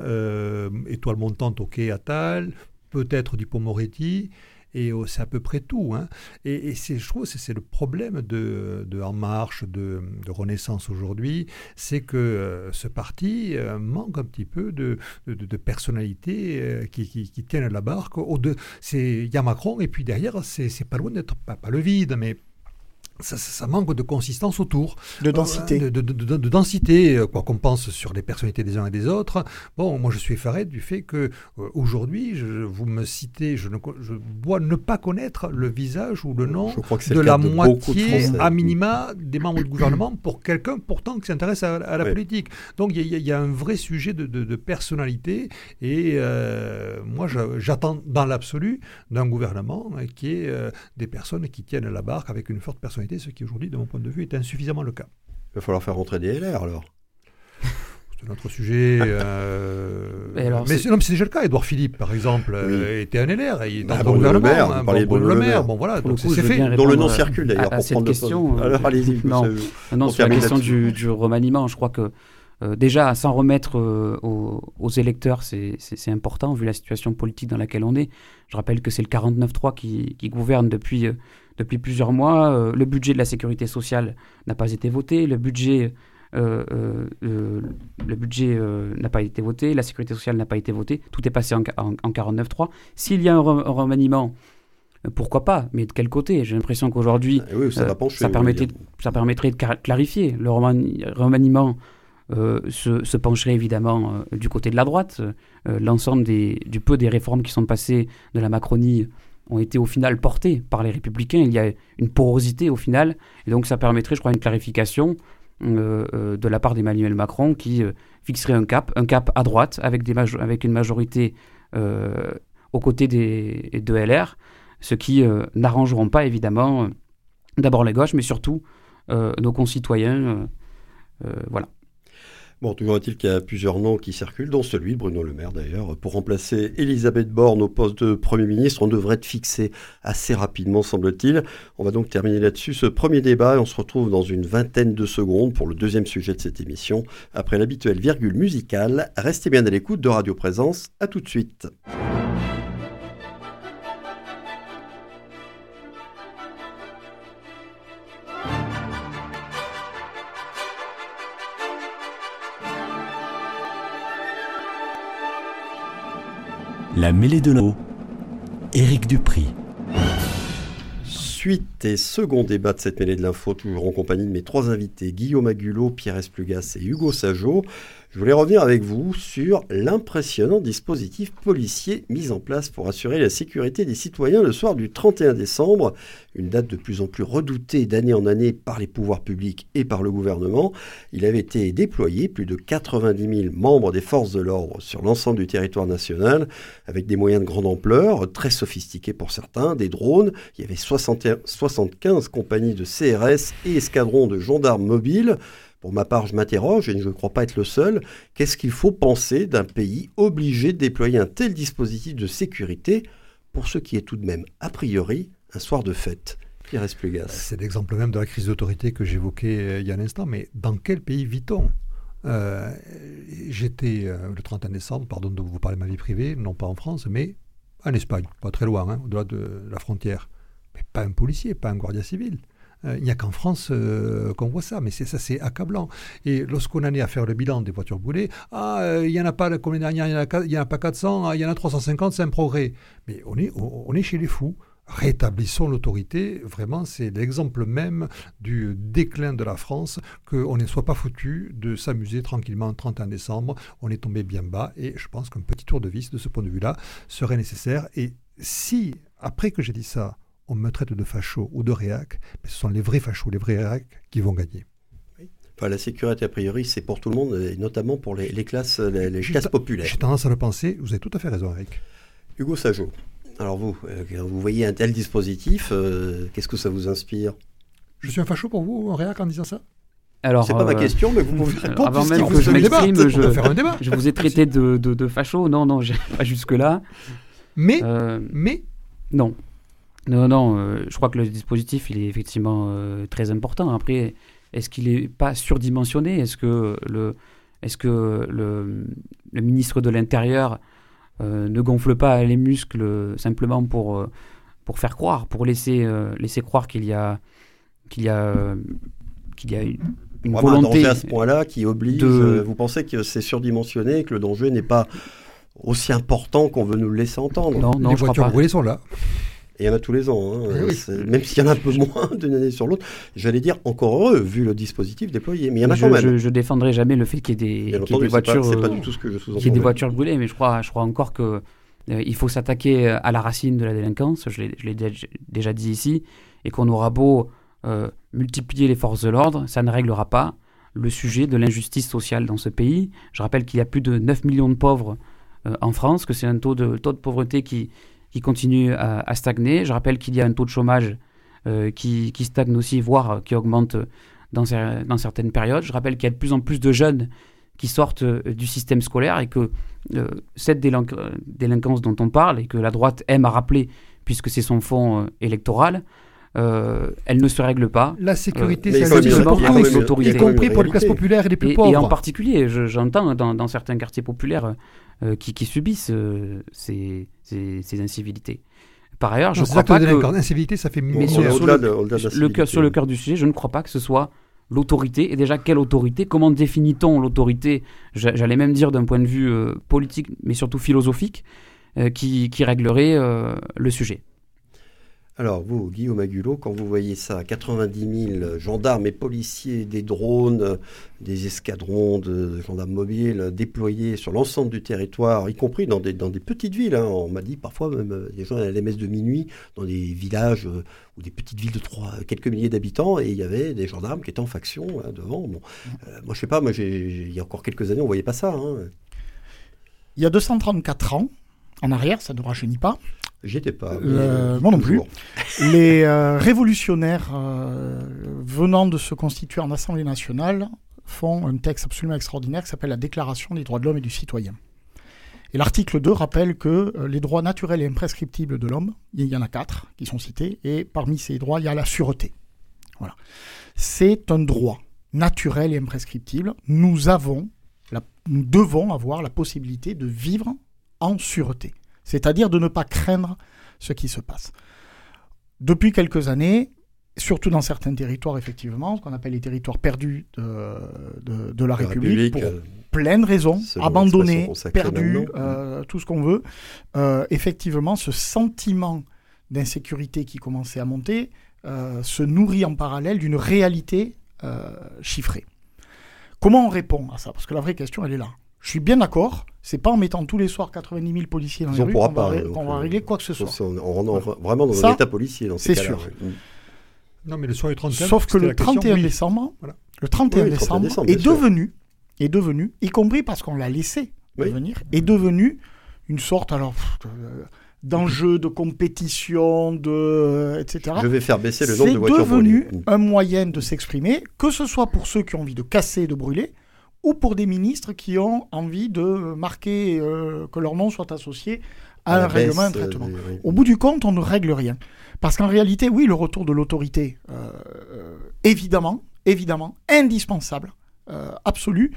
étoile montante au quai Attal, peut-être Dupont-Moretti, et c'est à peu près tout. Hein. Et, je trouve que c'est le problème de, En Marche, de, Renaissance aujourd'hui, c'est que euh, ce parti euh, manque un petit peu de, de, personnalité euh, qui, qui, tiennent la barque. Il y a Macron, et puis derrière, c'est pas loin d'être pas, pas, le vide, mais ça, manque de consistance autour. De densité. de, de, densité, quoi qu'on pense sur les personnalités des uns et des autres. Bon, moi je suis effaré du fait que aujourd'hui, vous me citez, je, ne, je dois ne pas connaître le visage ou le nom de la moitié, à minima, des membres du gouvernement pour quelqu'un pourtant qui s'intéresse à, la politique. Donc il y, a un vrai sujet de, personnalité et euh, moi j'attends dans l'absolu d'un gouvernement qui est euh, des personnes qui tiennent la barque avec une forte personnalité ce qui aujourd'hui, de mon point de vue, est insuffisamment le cas. Il va falloir faire rentrer des LR alors. C'est notre sujet. Euh... mais c'est déjà le cas. Edouard Philippe, par exemple, euh, était un LR. Il est bah, dans le gouvernement. Maire, hein, bon, le, maire. Bon, voilà, donc c'est fait. Dont le nom circule d'ailleurs. À, cette question. Euh, alors allez-y. Non, non sur la question du, du, remaniement, je crois que euh, déjà, s'en remettre aux, aux, électeurs, c'est important vu la situation politique dans laquelle on est. Je rappelle que c'est le 49-3 qui, qui, gouverne depuis depuis plusieurs mois. Euh, le budget de la sécurité sociale n'a pas été voté, le budget, euh, euh, le budget n'a pas été voté, la sécurité sociale n'a pas été votée, tout est passé en, en, 49.3. S'il y a un, remaniement, pourquoi pas Mais de quel côté? J'ai l'impression qu'aujourd'hui, ah ça, ça, permettrait, ça permettrait de clarifier. Le remaniement se, se, pencherait évidemment du côté de la droite. L'ensemble du peu des réformes qui sont passées de la Macronie ont été au final portés par les républicains. Il y a une porosité au final, et donc ça permettrait, je crois, une clarification euh, euh, de la part d'Emmanuel Macron qui euh, fixerait un cap, un cap à droite avec, une majorité aux côtés des, de LR, ce qui n'arrangeront pas évidemment d'abord les gauches, mais surtout nos concitoyens. voilà. Bon, toujours est-il qu'il y a plusieurs noms qui circulent, dont celui de Bruno Le Maire d'ailleurs. Pour remplacer Elisabeth Borne au poste de Premier ministre, on devrait être fixé assez rapidement, semble-t-il. On va donc terminer là-dessus ce premier débat et on se retrouve dans une vingtaine de secondes pour le deuxième sujet de cette émission. Après l'habituelle virgule musicale, restez bien à l'écoute de Radio Présence. À tout de suite. La mêlée de l'eau. Éric Dupri. Suite et second débat de cette mêlée de l'info, toujours en compagnie de mes trois invités, Guillaume Agulot, Pierre Esplugas et Hugo Sajot. Je voulais revenir avec vous sur l'impressionnant dispositif policier mis en place pour assurer la sécurité des citoyens le soir du 31 décembre, une date de plus en plus redoutée d'année en année par les pouvoirs publics et par le gouvernement. Il avait été déployé plus de 90 000 membres des forces de l'ordre sur l'ensemble du territoire national, avec des moyens de grande ampleur, très sophistiqués pour certains, des drones. Il y avait 75 compagnies de CRS et escadrons de gendarmes mobiles. Pour ma part, je m'interroge, et je ne crois pas être le seul, qu'est-ce qu'il faut penser d'un pays obligé de déployer un tel dispositif de sécurité pour ce qui est tout de même, a priori, un soir de fête? Pierre Esplugas. C'est l'exemple même de la crise d'autorité que j'évoquais euh, il y a un instant, mais dans quel pays vit-on? Euh, J'étais euh, le 31 décembre, pardon de vous parler de ma vie privée, non pas en France, mais en Espagne, pas très loin, hein, au-delà de la frontière. Mais pas un policier, pas un guardia civil. Euh, il n'y a qu'en France euh, qu'on voit ça, mais c'est ça, c'est accablant. Et lorsqu'on en est à faire le bilan des voitures brûlées, ah, euh, il n'y en a pas, comme l'année dernière, il n'y en, a pas 400, ah, il y en a 350, c'est un progrès. Mais on est, on est chez les fous rétablissons l'autorité. Vraiment, c'est l'exemple même du déclin de la France, qu'on ne soit pas foutu de s'amuser tranquillement le 31 décembre. On est tombé bien bas et je pense qu'un petit tour de vis de ce point de vue-là serait nécessaire. Et si, après que j'ai dit ça, on me traite de facho ou de réac, mais ce sont les vrais fachos, les vrais réacs qui vont gagner. Enfin, la sécurité, a priori, c'est pour tout le monde, et notamment pour les, classes, les, classes populaires. J'ai tendance à le penser, vous avez tout à fait raison, Eric. Hugo Sajot, alors vous, euh, vous voyez un tel dispositif, euh, qu'est-ce que ça vous inspire? Je suis un facho pour vous, un réac, en disant ça? Alors, c'est pas ma euh, question, mais vous pouvez répondre. Avant même que je m'exprime, je, je, vous ai traité de, de, de facho. Non, non, pas jusque là. Mais, mais, non. Non, non, euh, je crois que le dispositif, il est effectivement euh, très important. Après, est-ce qu'il n'est pas surdimensionné? Est-ce que le, est que le, le ministre de l'Intérieur euh, ne gonfle pas les muscles simplement pour, pour faire croire, pour laisser, laisser croire qu'il y a, qu'il y a, qu'il y a une, volonté à ce point-là qui oblige. De... vous pensez que c'est surdimensionné, que le danger n'est pas aussi important qu'on veut nous le laisser entendre? Non, non, les voitures brûlées sont là. Et il y en a tous les ans, hein. même s'il y en a un peu moins d'une année sur l'autre. J'allais dire encore heureux, vu le dispositif déployé. Mais il y en a je, quand même. Je, défendrai jamais le fait qu'il y ait des, voitures. C'est pas, du tout ce que je des voitures brûlées, mais je crois, je crois encore que euh, il faut s'attaquer à la racine de la délinquance. Je l'ai déjà dit ici, et qu'on aura beau euh, multiplier les forces de l'ordre, ça ne réglera pas le sujet de l'injustice sociale dans ce pays. Je rappelle qu'il y a plus de 9 millions de pauvres euh, en France, que c'est un taux de, taux de pauvreté qui, qui continue à, stagner. Je rappelle qu'il y a un taux de chômage euh, qui, qui, stagne aussi, voire qui augmente dans, dans certaines périodes. Je rappelle qu'il y a de plus en plus de jeunes qui sortent euh, du système scolaire et que cette délinquance dont on parle et que la droite aime à rappeler, puisque c'est son fonds électoral, euh, elle ne se règle pas. La sécurité, euh, c'est l'autorité. Y compris pour les classes populaires et les plus pauvres. Et en particulier, j'entends dans, certains quartiers populaires euh, qui, subissent ces, incivilités. Par ailleurs, je ne crois pas que... L'incivilité, ça fait mais sur, le, cœur, sur le cœur du sujet, je ne crois pas que ce soit l'autorité. Et déjà, quelle autorité? Comment définit-on l'autorité? J'allais même dire d'un point de vue politique, mais surtout philosophique, qui, qui, réglerait le sujet. Alors vous, Guillaume Agulot, quand vous voyez ça, 90 000 gendarmes et policiers, des drones, des escadrons de gendarmes mobiles déployés sur l'ensemble du territoire, y compris dans des, petites villes. Hein. On m'a dit parfois même euh, des gens à la messe de minuit dans des villages euh, ou des petites villes de trois, quelques milliers d'habitants et il y avait des gendarmes qui étaient en faction hein, devant. Bon, euh, moi je sais pas, moi il y a encore quelques années on voyait pas ça. Hein. Il y a 234 ans, en arrière, ça ne rajeunit pas, J'étais pas. Euh, moi non plus. Les euh, révolutionnaires euh, venant de se constituer en Assemblée nationale font un texte absolument extraordinaire qui s'appelle la Déclaration des droits de l'homme et du citoyen. Et l'article 2 rappelle que les droits naturels et imprescriptibles de l'homme, il y en a quatre qui sont cités, et parmi ces droits, il y a la sûreté. Voilà. C'est un droit naturel et imprescriptible. Nous avons, nous devons avoir la possibilité de vivre en sûreté c'est-à-dire de ne pas craindre ce qui se passe. Depuis quelques années, surtout dans certains territoires, effectivement, ce qu'on appelle les territoires perdus de, la, République, pour euh, plein de raisons, abandonnés, perdus, euh, tout ce qu'on veut, euh, effectivement, ce sentiment d'insécurité qui commençait à monter se nourrit en parallèle d'une réalité chiffrée. Comment on répond à ça? Parce que la vraie question, elle est là. Je suis bien d'accord, c'est pas en mettant tous les soirs 90 000 policiers dans les rues qu'on va, va, régler quoi que ce soit. On rentre vraiment dans un état policier dans ces cas-là. C'est sûr. Non, mais le soir du 31 Sauf que le 31 décembre, le 31 décembre, est devenu, est devenu, y compris parce qu'on l'a laissé devenir, est devenu une sorte alors d'enjeu, de compétition, de etc. Je vais faire baisser le nombre de voitures C'est devenu un moyen de s'exprimer, que ce soit pour ceux qui ont envie de casser, de brûler, ou pour des ministres qui ont envie de marquer euh, que leur nom soit associé à, un règlement, un traitement. Au bout du compte, on ne règle rien. Parce qu'en réalité, oui, le retour de l'autorité, euh, euh, évidemment, évidemment, indispensable, absolu.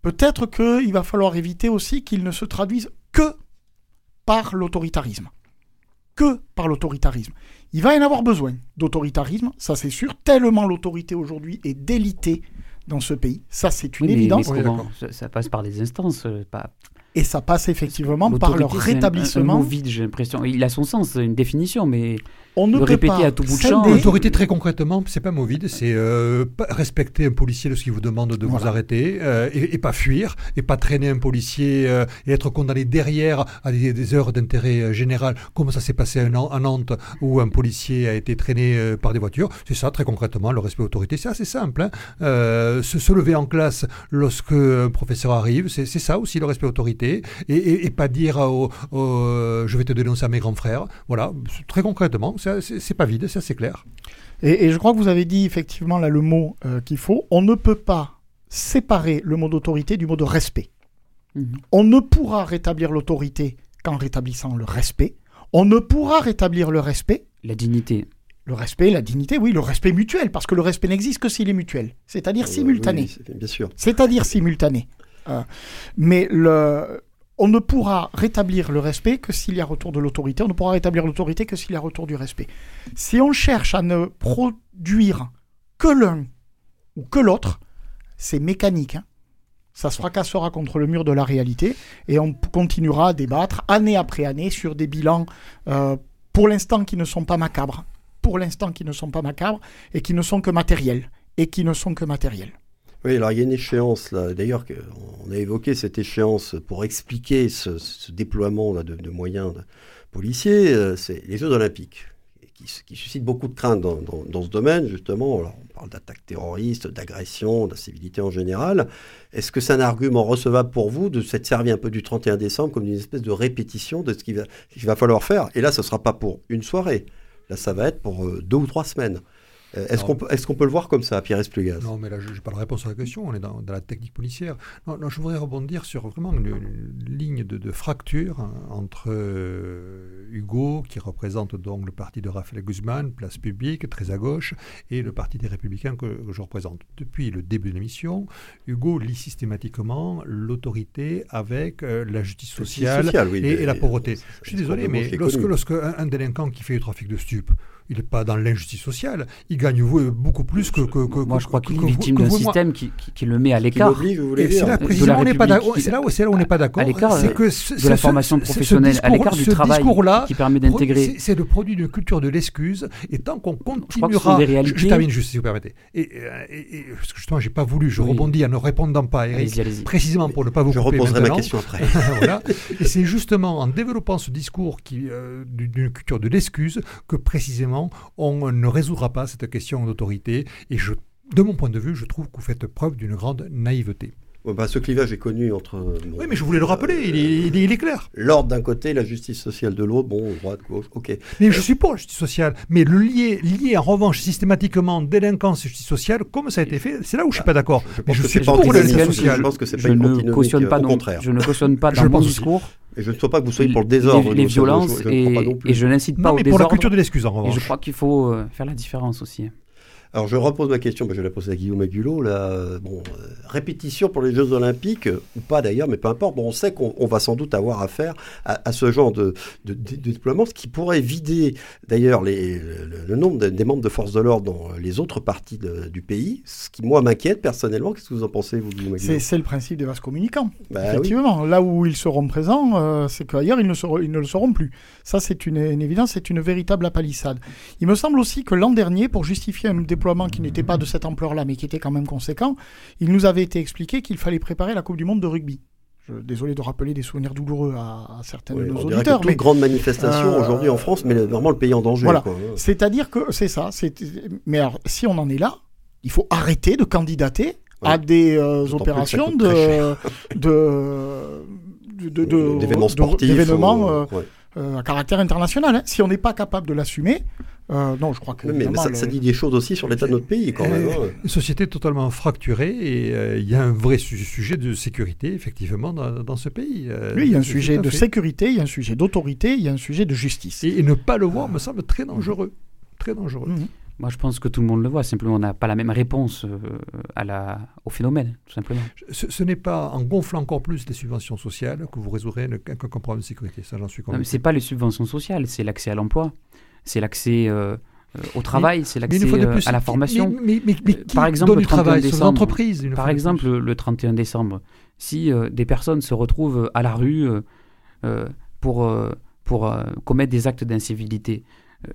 Peut-être qu'il va falloir éviter aussi qu'il ne se traduise que par l'autoritarisme. Que par l'autoritarisme. Il va y en avoir besoin d'autoritarisme, ça c'est sûr, tellement l'autorité aujourd'hui est délitée dans ce pays. Ça, c'est une évidence. ça, passe par des instances, euh, pas, et ça passe effectivement par leur rétablissement. Un, mot vide, j'ai l'impression. Il a son sens, une définition, mais on ne le répéter à tout bout de champ. L'autorité, très concrètement, c'est pas mot vide, c'est euh, respecter un policier lorsqu'il vous demande de vous arrêter euh, et, pas fuir, et pas traîner un policier euh, et être condamné derrière à des, heures d'intérêt général, comme ça s'est passé à, Nantes où un policier a été traîné par des voitures. C'est ça, très concrètement, le respect de l'autorité. C'est assez simple. Hein. Se, se, lever en classe lorsque un professeur arrive, c'est ça aussi le respect de l'autorité et, pas dire je vais te dénoncer à mes grands frères. Voilà, très concrètement, c'est pas vide, c'est assez clair. Et, je crois que vous avez dit effectivement là le mot euh, qu'il faut. On ne peut pas séparer le mot d'autorité du mot de respect. Mhm. On ne pourra rétablir l'autorité qu'en rétablissant le respect. On ne pourra rétablir le respect. La dignité. Le respect, la dignité, oui, le respect mutuel, parce que le respect n'existe que s'il est mutuel, c'est-à-dire euh, simultané. bien sûr. C'est-à-dire simultané. Euh, mais le, on ne pourra rétablir le respect que s'il y a retour de l'autorité. On ne pourra rétablir l'autorité que s'il y a retour du respect. Si on cherche à ne produire que l'un ou que l'autre, c'est mécanique. Hein. Ça se fracassera contre le mur de la réalité et on continuera à débattre année après année sur des bilans euh, pour l'instant qui ne sont pas macabres, pour l'instant qui ne sont pas macabres et qui ne sont que matériels et qui ne sont que matériels. Oui, alors il y a une échéance là. D'ailleurs, on a évoqué cette échéance pour expliquer ce, déploiement là, de, moyens policiers. Euh, c'est les Jeux Olympiques qui, suscitent beaucoup de craintes dans, ce domaine, justement. On parle d'attaques terroristes, d'agressions, d'incivilité en général. Est-ce que c'est un argument recevable pour vous de s'être servi un peu du 31 décembre comme une espèce de répétition de ce qu'il va, va, falloir faire? Et là, ce ne sera pas pour une soirée. Là, ça va être pour euh, deux ou trois semaines. Euh, est-ce qu'on peut, est peut, le voir comme ça, Pierre Esplugaz Non, mais là, je n'ai pas la réponse à la question. On est dans, la technique policière. Non, je voudrais rebondir sur vraiment une, ligne de, fracture hein, entre euh, Hugo, qui représente donc le parti de Raphaël Guzman, place publique, très à gauche, et le parti des Républicains que, je représente. Depuis le début de l'émission, Hugo lit systématiquement l'autorité avec euh, la justice sociale, et, la pauvreté. Je suis désolé, mais lorsque, lorsque un, délinquant qui fait du trafic de stupes il n'est pas dans l'injustice sociale. Il gagne beaucoup plus que. que, que moi, je crois qu'il est victime d'un système qui, qui, le met à l'écart. C'est là, où on n'est pas d'accord. C'est là où on n'est pas d'accord. C'est que de la formation professionnelle, à l'écart du travail qui permet d'intégrer. C'est le produit d'une culture de l'excuse. Et tant qu'on continuera. Je, je, termine juste, si vous permettez. Et, et, parce que justement, j'ai pas voulu. Je rebondis en ne répondant pas, Eric, précisément pour ne pas vous je couper. Je reposerai ma question après. voilà. Et c'est justement en développant ce discours euh, d'une culture de l'excuse que précisément on ne résoudra pas cette question d'autorité. Et je, de mon point de vue, je trouve que vous faites preuve d'une grande naïveté. Bah, ce clivage est connu entre. oui, mais je voulais le rappeler, il est, clair. L'ordre d'un côté, la justice sociale de l'autre, bon, droite, gauche, ok. Mais je suis pour la justice sociale, mais le lier, lier en revanche systématiquement délinquance et justice sociale, comme ça a été fait, c'est là où je suis pas d'accord. Je, je suis pour la justice sociale. Je pense que c'est pas une ne cautionne pas, au contraire. Je ne cautionne pas dans mon discours. Et je ne souhaite pas que vous soyez pour le désordre. Les, violences, et, et, je n'incite pas au désordre. pour la culture de l'excuse, en revanche. Et je crois qu'il faut euh, faire la différence aussi. Alors je repose ma question, je vais la poser à Guillaume Agulot. Là, bon, euh, répétition pour les Jeux Olympiques, ou pas d'ailleurs, mais peu importe. Bon, on sait qu'on va sans doute avoir affaire à, ce genre de, déploiement, ce qui pourrait vider d'ailleurs le, nombre des membres de forces de l'ordre dans les autres parties du pays, ce qui moi m'inquiète personnellement. Qu'est-ce que vous en pensez, vous, Guillaume Agulot C'est le principe des vases communicants. Bah Effectivement, là où ils seront présents, euh, c'est qu'ailleurs ils, ne ils ne le seront plus. Ça, c'est une, une évidence, c'est une véritable apalissade. Il me semble aussi que l'an dernier, pour justifier un déploiement qui n'était pas de cette ampleur-là, mais qui était quand même conséquent, il nous avait été expliqué qu'il fallait préparer la Coupe du Monde de rugby. désolé de rappeler des souvenirs douloureux à, certains de nos auditeurs. mais grande manifestation euh, aujourd'hui en France, mais vraiment le pays en danger. Voilà. C'est-à-dire que c'est ça. Mais alors, si on en est là, il faut arrêter de candidater à des euh, opérations de, de, d'événements sportifs, d'événements euh, à caractère international. Hein. Si on n'est pas capable de l'assumer, euh, non, je crois que. mais, ça, dit des choses aussi sur l'état de notre pays, quand même. Hein. Une société totalement fracturée et euh, il y a un vrai sujet de sécurité, effectivement, dans, ce pays. Euh, oui, il y a un sujet de sécurité, il y a un sujet d'autorité, il y a un sujet de justice. Et, ne pas le voir me semble très dangereux. Très dangereux. Mhm. Moi, je pense que tout le monde le voit. Simplement, on n'a pas la même réponse à la, au phénomène, tout simplement. Ce, n'est pas en gonflant encore plus les subventions sociales que vous résoudrez un problème de sécurité. Ça, j'en suis convaincu. Ce n'est pas les subventions sociales, c'est l'accès à l'emploi c'est l'accès euh, euh, au travail, c'est l'accès euh, à la formation. Mais, par exemple, le travail décembre, Par exemple, le 31 décembre, si des personnes se retrouvent à la rue pour, pour commettre des actes d'incivilité,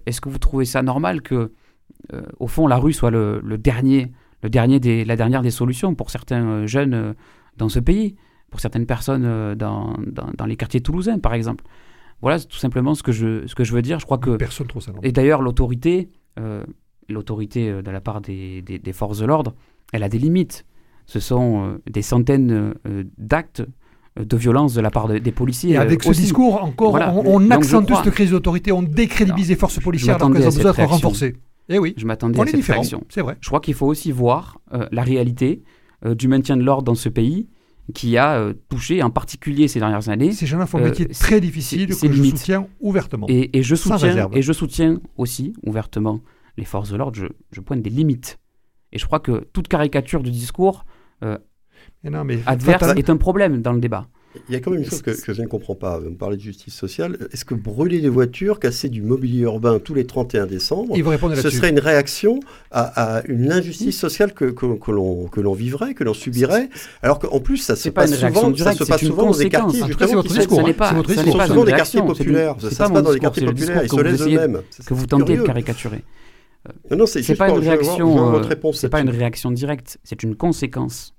est-ce que vous trouvez ça normal que, au fond, la rue soit le, dernier, le dernier des, la dernière des solutions pour certains jeunes dans ce pays, pour certaines personnes dans, dans les quartiers toulousains, par exemple voilà, tout simplement ce que je, ce que je veux dire. Je crois que. Personne trop ça. Et d'ailleurs, l'autorité, euh, l'autorité euh, de la part des, des, forces de l'ordre, elle a des limites. Ce sont euh, des centaines d'actes de violence de la part des policiers. Et avec ce discours, encore, on, accentue cette crise d'autorité, on décrédibilise les forces policières alors qu'elles ont besoin d'être renforcées. Eh oui, je m'attendais à cette réaction. C'est vrai. Je crois qu'il faut aussi voir la réalité du maintien de l'ordre dans ce pays qui a euh, touché en particulier ces dernières années. Ces gens-là font un métier euh, très difficile que je soutiens ouvertement. Et, je soutiens, et je soutiens aussi ouvertement les forces de l'ordre. Je, pointe des limites. Et je crois que toute caricature du discours euh, adverse est un problème dans le débat. Il y a quand même une chose que, je ne comprends pas. Vous parlez de justice sociale. Est-ce que brûler des voitures, casser du mobilier urbain tous les 31 décembre, ce serait une réaction à, une injustice sociale que, que, que l'on vivrait, que l'on subirait Alors qu'en plus, ça se passe souvent, ça se passe souvent dans des quartiers justement qui sont, souvent des quartiers populaires. Ça se passe dans des quartiers populaires. Ils se laissent eux-mêmes. Que vous tentez de caricaturer. Non, c'est pas une réaction. Euh, c'est pas une réaction directe. C'est une conséquence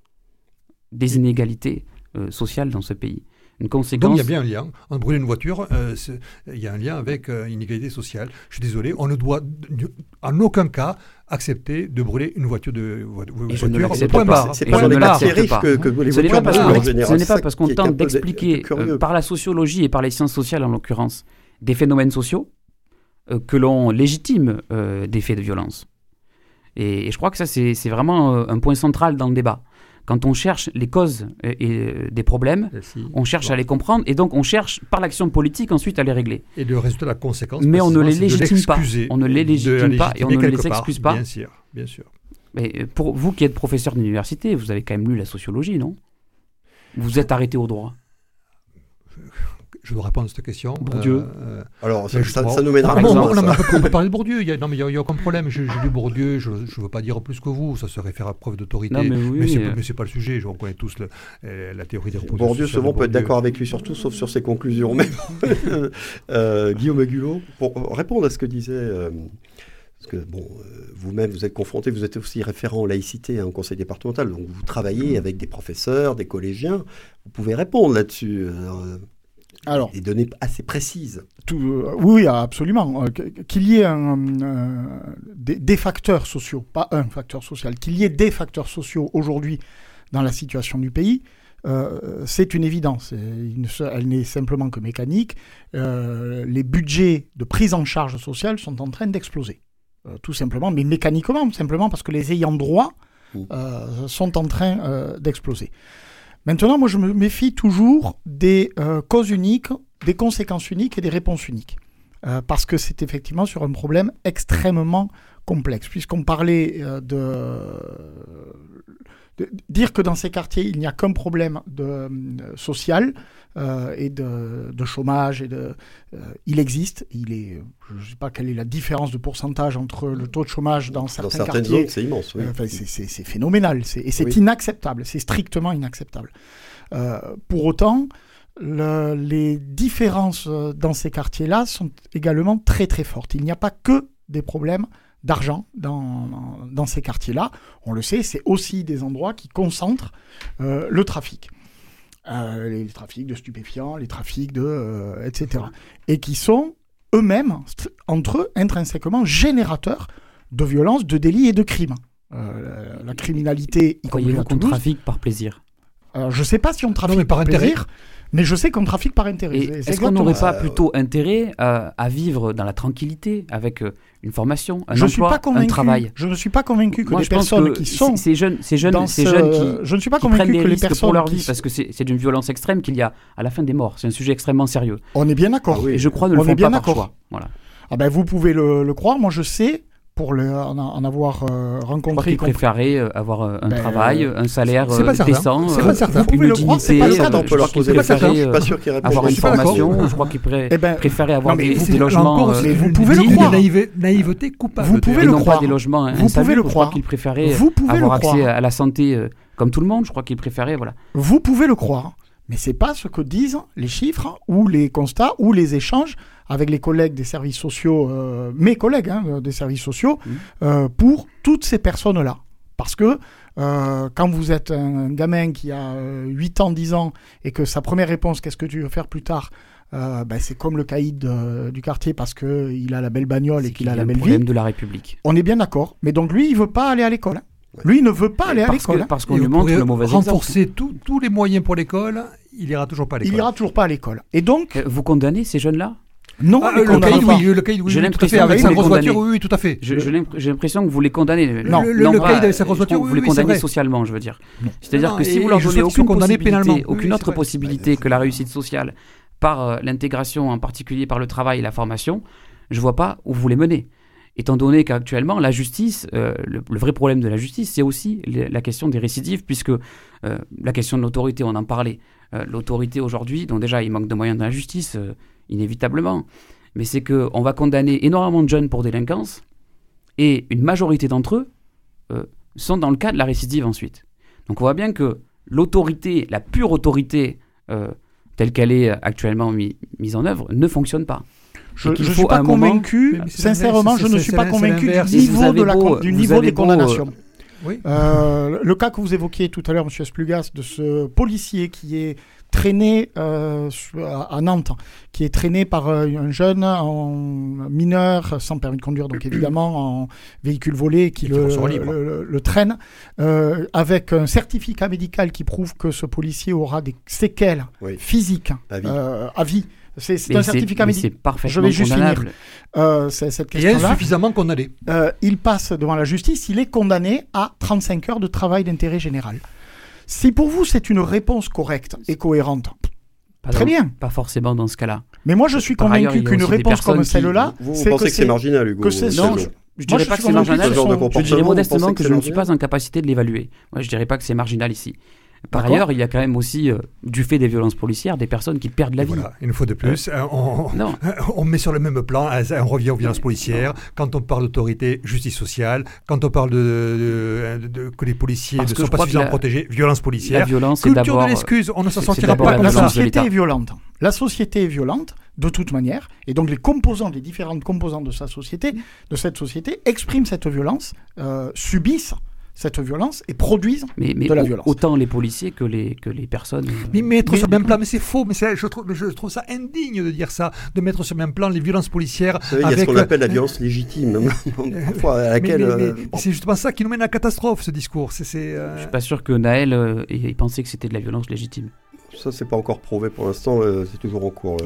des inégalités euh, sociales dans ce pays. Une conséquence... Donc il y a bien un lien. En brûler une voiture, euh, il y a un lien avec euh, une inégalité sociale. Je suis désolé, on ne doit en aucun cas accepter de brûler une voiture de voiture. Je ne l'accepte pas. C'est pas que, que les Ce n'est pas parce qu'on tente d'expliquer par la sociologie et par les sciences sociales en l'occurrence des phénomènes sociaux que l'on légitime des faits de violence. Et, et, je crois que ça, c'est vraiment un point central dans le débat quand on cherche les causes et, des problèmes, on cherche à les comprendre et donc on cherche par l'action politique ensuite à les régler. Et le résultat, la conséquence, mais on ne les légitime pas. On ne les légitime pas et on ne les excuse pas. Bien sûr, bien sûr. Mais pour vous qui êtes professeur d'université, vous avez quand même lu la sociologie, non? Vous êtes arrêté au droit? je dois répondre à cette question. Bourdieu. Euh, Alors, ça, ça, nous mènera ah, bon, on, peut parler de Bourdieu. Il y a, non, mais il n'y a, aucun problème. J'ai lu Bourdieu. Je ne veux pas dire plus que vous. Ça serait faire à preuve d'autorité. Mais, mais ce n'est pas le sujet. On connaît tous le, euh, la théorie des reproductions. Bourdieu, souvent, peut être d'accord avec lui sur tout, sauf sur ses conclusions. Même. euh, Guillaume Gulot, pour répondre à ce que disait. Euh, parce que, bon, vous-même, vous êtes confronté, vous êtes aussi référent en laïcité hein, au conseil départemental, donc vous travaillez avec des professeurs, des collégiens. Vous pouvez répondre là-dessus. Alors, des données assez précises. Tout, euh, oui, absolument. Euh, qu'il y ait euh, des, facteurs sociaux, pas un facteur social, qu'il y ait des facteurs sociaux aujourd'hui dans la situation du pays, c'est une évidence. elle n'est simplement que mécanique. les budgets de prise en charge sociale sont en train d'exploser. tout simplement, mais mécaniquement, simplement parce que les ayants droit sont en train d'exploser. Maintenant, moi, je me méfie toujours des euh, causes uniques, des conséquences uniques et des réponses uniques. Euh, parce que c'est effectivement sur un problème extrêmement complexe. Puisqu'on parlait euh, de, dire que dans ces quartiers, il n'y a qu'un problème de, social, euh, et de, chômage. Et de, euh, il existe. Il est, je ne sais pas quelle est la différence de pourcentage entre le taux de chômage dans certains dans quartiers. Zones, c'est immense. Oui. Euh, c'est phénoménal. Et c'est inacceptable. C'est strictement inacceptable. pour autant, le, les différences dans ces quartiers-là sont également très très fortes. Il n'y a pas que des problèmes d'argent dans, dans, ces quartiers-là. On le sait, c'est aussi des endroits qui concentrent le trafic. Euh, les, trafics de stupéfiants, les trafics de... Euh, etc. Et qui sont eux-mêmes, entre eux, intrinsèquement générateurs de violences, de délits et de crimes. Euh, la, criminalité... Croyez-vous qu'on trafique par plaisir? Je ne sais pas si on trafique par, plaisir. Mais je sais qu'on trafique par intérêt. Est-ce qu'on n'aurait pas plutôt intérêt à, vivre dans la tranquillité, avec euh, une formation, un je emploi, suis pas convaincu, un travail? Je ne suis pas convaincu que les personnes qui sont ces jeunes, ces jeunes, ces jeunes qui, je ne suis pas convaincu prennent des que les personnes pour leur vie, parce que c'est d'une violence extrême qu'il y a à la fin des morts. C'est un sujet extrêmement sérieux. On est bien d'accord. Et je crois ne le font pas par choix. Voilà. Ah ben vous pouvez le, le croire. Moi je sais pour le, en, avoir euh, rencontré. Je crois préférait euh, avoir euh, un ben, travail, un salaire décent, c'est pas certain. Vous pouvez le croire, c'est pas le cas. Je leur poser la question. Je suis pas sûr qu'il avoir une formation. Je crois qu'il eh ben, préférait avoir des, logements. vous pouvez le croire. Naïveté coupable. Vous pouvez le croire. des logements Vous pouvez le croire. Qu'il préférait avoir accès à la santé comme tout le monde. Je crois qu'il préférait voilà. Vous pouvez le croire. Mais c'est pas ce que disent les chiffres ou les constats ou les échanges avec les collègues des services sociaux, euh, mes collègues hein, des services sociaux, mmh. euh, pour toutes ces personnes-là. Parce que euh, quand vous êtes un, gamin qui a 8 ans, 10 ans, et que sa première réponse, qu'est-ce que tu veux faire plus tard ben, c'est comme le caïd du quartier parce qu'il a la belle bagnole et qu'il a la belle vie. de la République. On est bien d'accord. Mais donc lui, il veut pas aller à l'école. Hein. Lui, il ne veut pas aller à l'école. Hein. Parce qu'on lui montre le mauvais renforcer tous les moyens pour l'école, il ira toujours pas à l'école. Il ira toujours pas à l'école. Et donc, vous condamnez ces jeunes-là? Non, ah, le, caïd, oui, le caïd, oui, tout à fait, avec sa grosse voiture, oui, tout à fait. J'ai l'impression que vous les condamnez. Non, le, caïd avec sa grosse voiture, vous les condamnez socialement, je veux dire. C'est-à-dire que si vous leur donnez aucune possibilité, aucune autre possibilité que la réussite sociale par euh, l'intégration, en particulier par le travail et la formation, je vois pas où vous les menez. étant donné qu'actuellement, la justice, euh, le, vrai problème de la justice, c'est aussi la question des récidives, puisque euh, la question de l'autorité, on en parlait. Euh, l'autorité aujourd'hui, donc déjà, il manque de moyens dans la justice, inévitablement, mais c'est qu'on va condamner énormément de jeunes pour délinquance, et une majorité d'entre eux sont dans le cas de la récidive ensuite. Donc on voit bien que l'autorité, la pure autorité telle qu'elle est actuellement mise en œuvre, ne fonctionne pas. Je ne suis pas convaincu, sincèrement, je ne suis pas convaincu du niveau, de la, du niveau des condamnations. Euh, le cas que vous évoquiez tout à l'heure, M. Splugas, de ce policier qui est traîné euh, à Nantes, qui est traîné par euh, un jeune en mineur, sans permis de conduire, donc évidemment en véhicule volé, qui le, le, traîne, avec un certificat médical qui prouve que ce policier aura des séquelles physiques à vie c'est un certificat médical. Je vais juste finir euh, cette question-là. Il est suffisamment condamné. Euh, il passe devant la justice, il est condamné à 35 heures de travail d'intérêt général. Si pour vous c'est une réponse correcte et cohérente, très bien. Pas forcément dans ce cas-là. Mais moi je suis convaincu qu'une réponse comme celle-là, vous, vous pensez que c'est marginal, Hugo Non, je, dirais pas que c'est marginal. Je dirais modestement que je ne suis pas en capacité de l'évaluer. Moi, je dirais pas que c'est marginal ici. Par ailleurs, il y a quand même aussi, euh, du fait des violences policières, des personnes qui perdent la vie. Voilà, une fois de plus, euh, on, on, met sur le même plan, euh, on revient aux violences policières. Quand on parle d'autorité, justice sociale. Quand on parle de, que les policiers ne sont pas suffisamment protégés, violence policière. La violence Culture de l'excuse, on ne s'en sortira pas. La, la société est violente. La société est violente de toute manière, et donc les composants, les différentes composantes de sa société, de cette société, expriment cette violence, subissent cette violence et produisent de la violence. Autant les policiers que les, que les personnes. Euh, mais mettre sur le même plan, mais c'est faux, mais je trouve, je trouve ça indigne de dire ça, de mettre sur le même plan les violences policières. Il y a ce qu'on appelle la violence légitime, à laquelle. Euh, c'est justement ça qui nous mène à la catastrophe, ce discours. C'est, euh... Je suis pas sûr que Naël euh, ait pensé que c'était de la violence légitime. Ça, c'est pas encore prouvé pour l'instant, euh, c'est toujours en cours.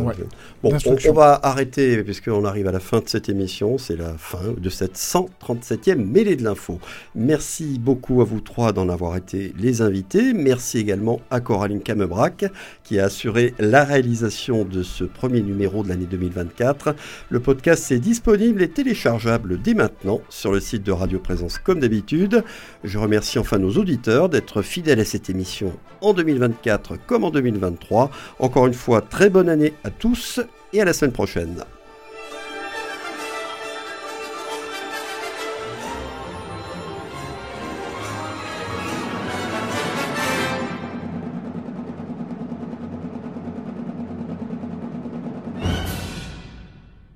Bon, on, va arrêter puisqu'on arrive à la fin de cette émission. C'est la fin de cette 137e mêlée de l'info. Merci beaucoup à vous trois d'en avoir été les invités. Merci également à Coraline Camebrac qui a assuré la réalisation de ce premier numéro de l'année 2024. Le podcast est disponible et téléchargeable dès maintenant sur le site de Radio Présence comme d'habitude. Je remercie enfin nos auditeurs d'être fidèles à cette émission en 2024 comme en 2023. Encore une fois, très bonne année à tous et à la semaine prochaine.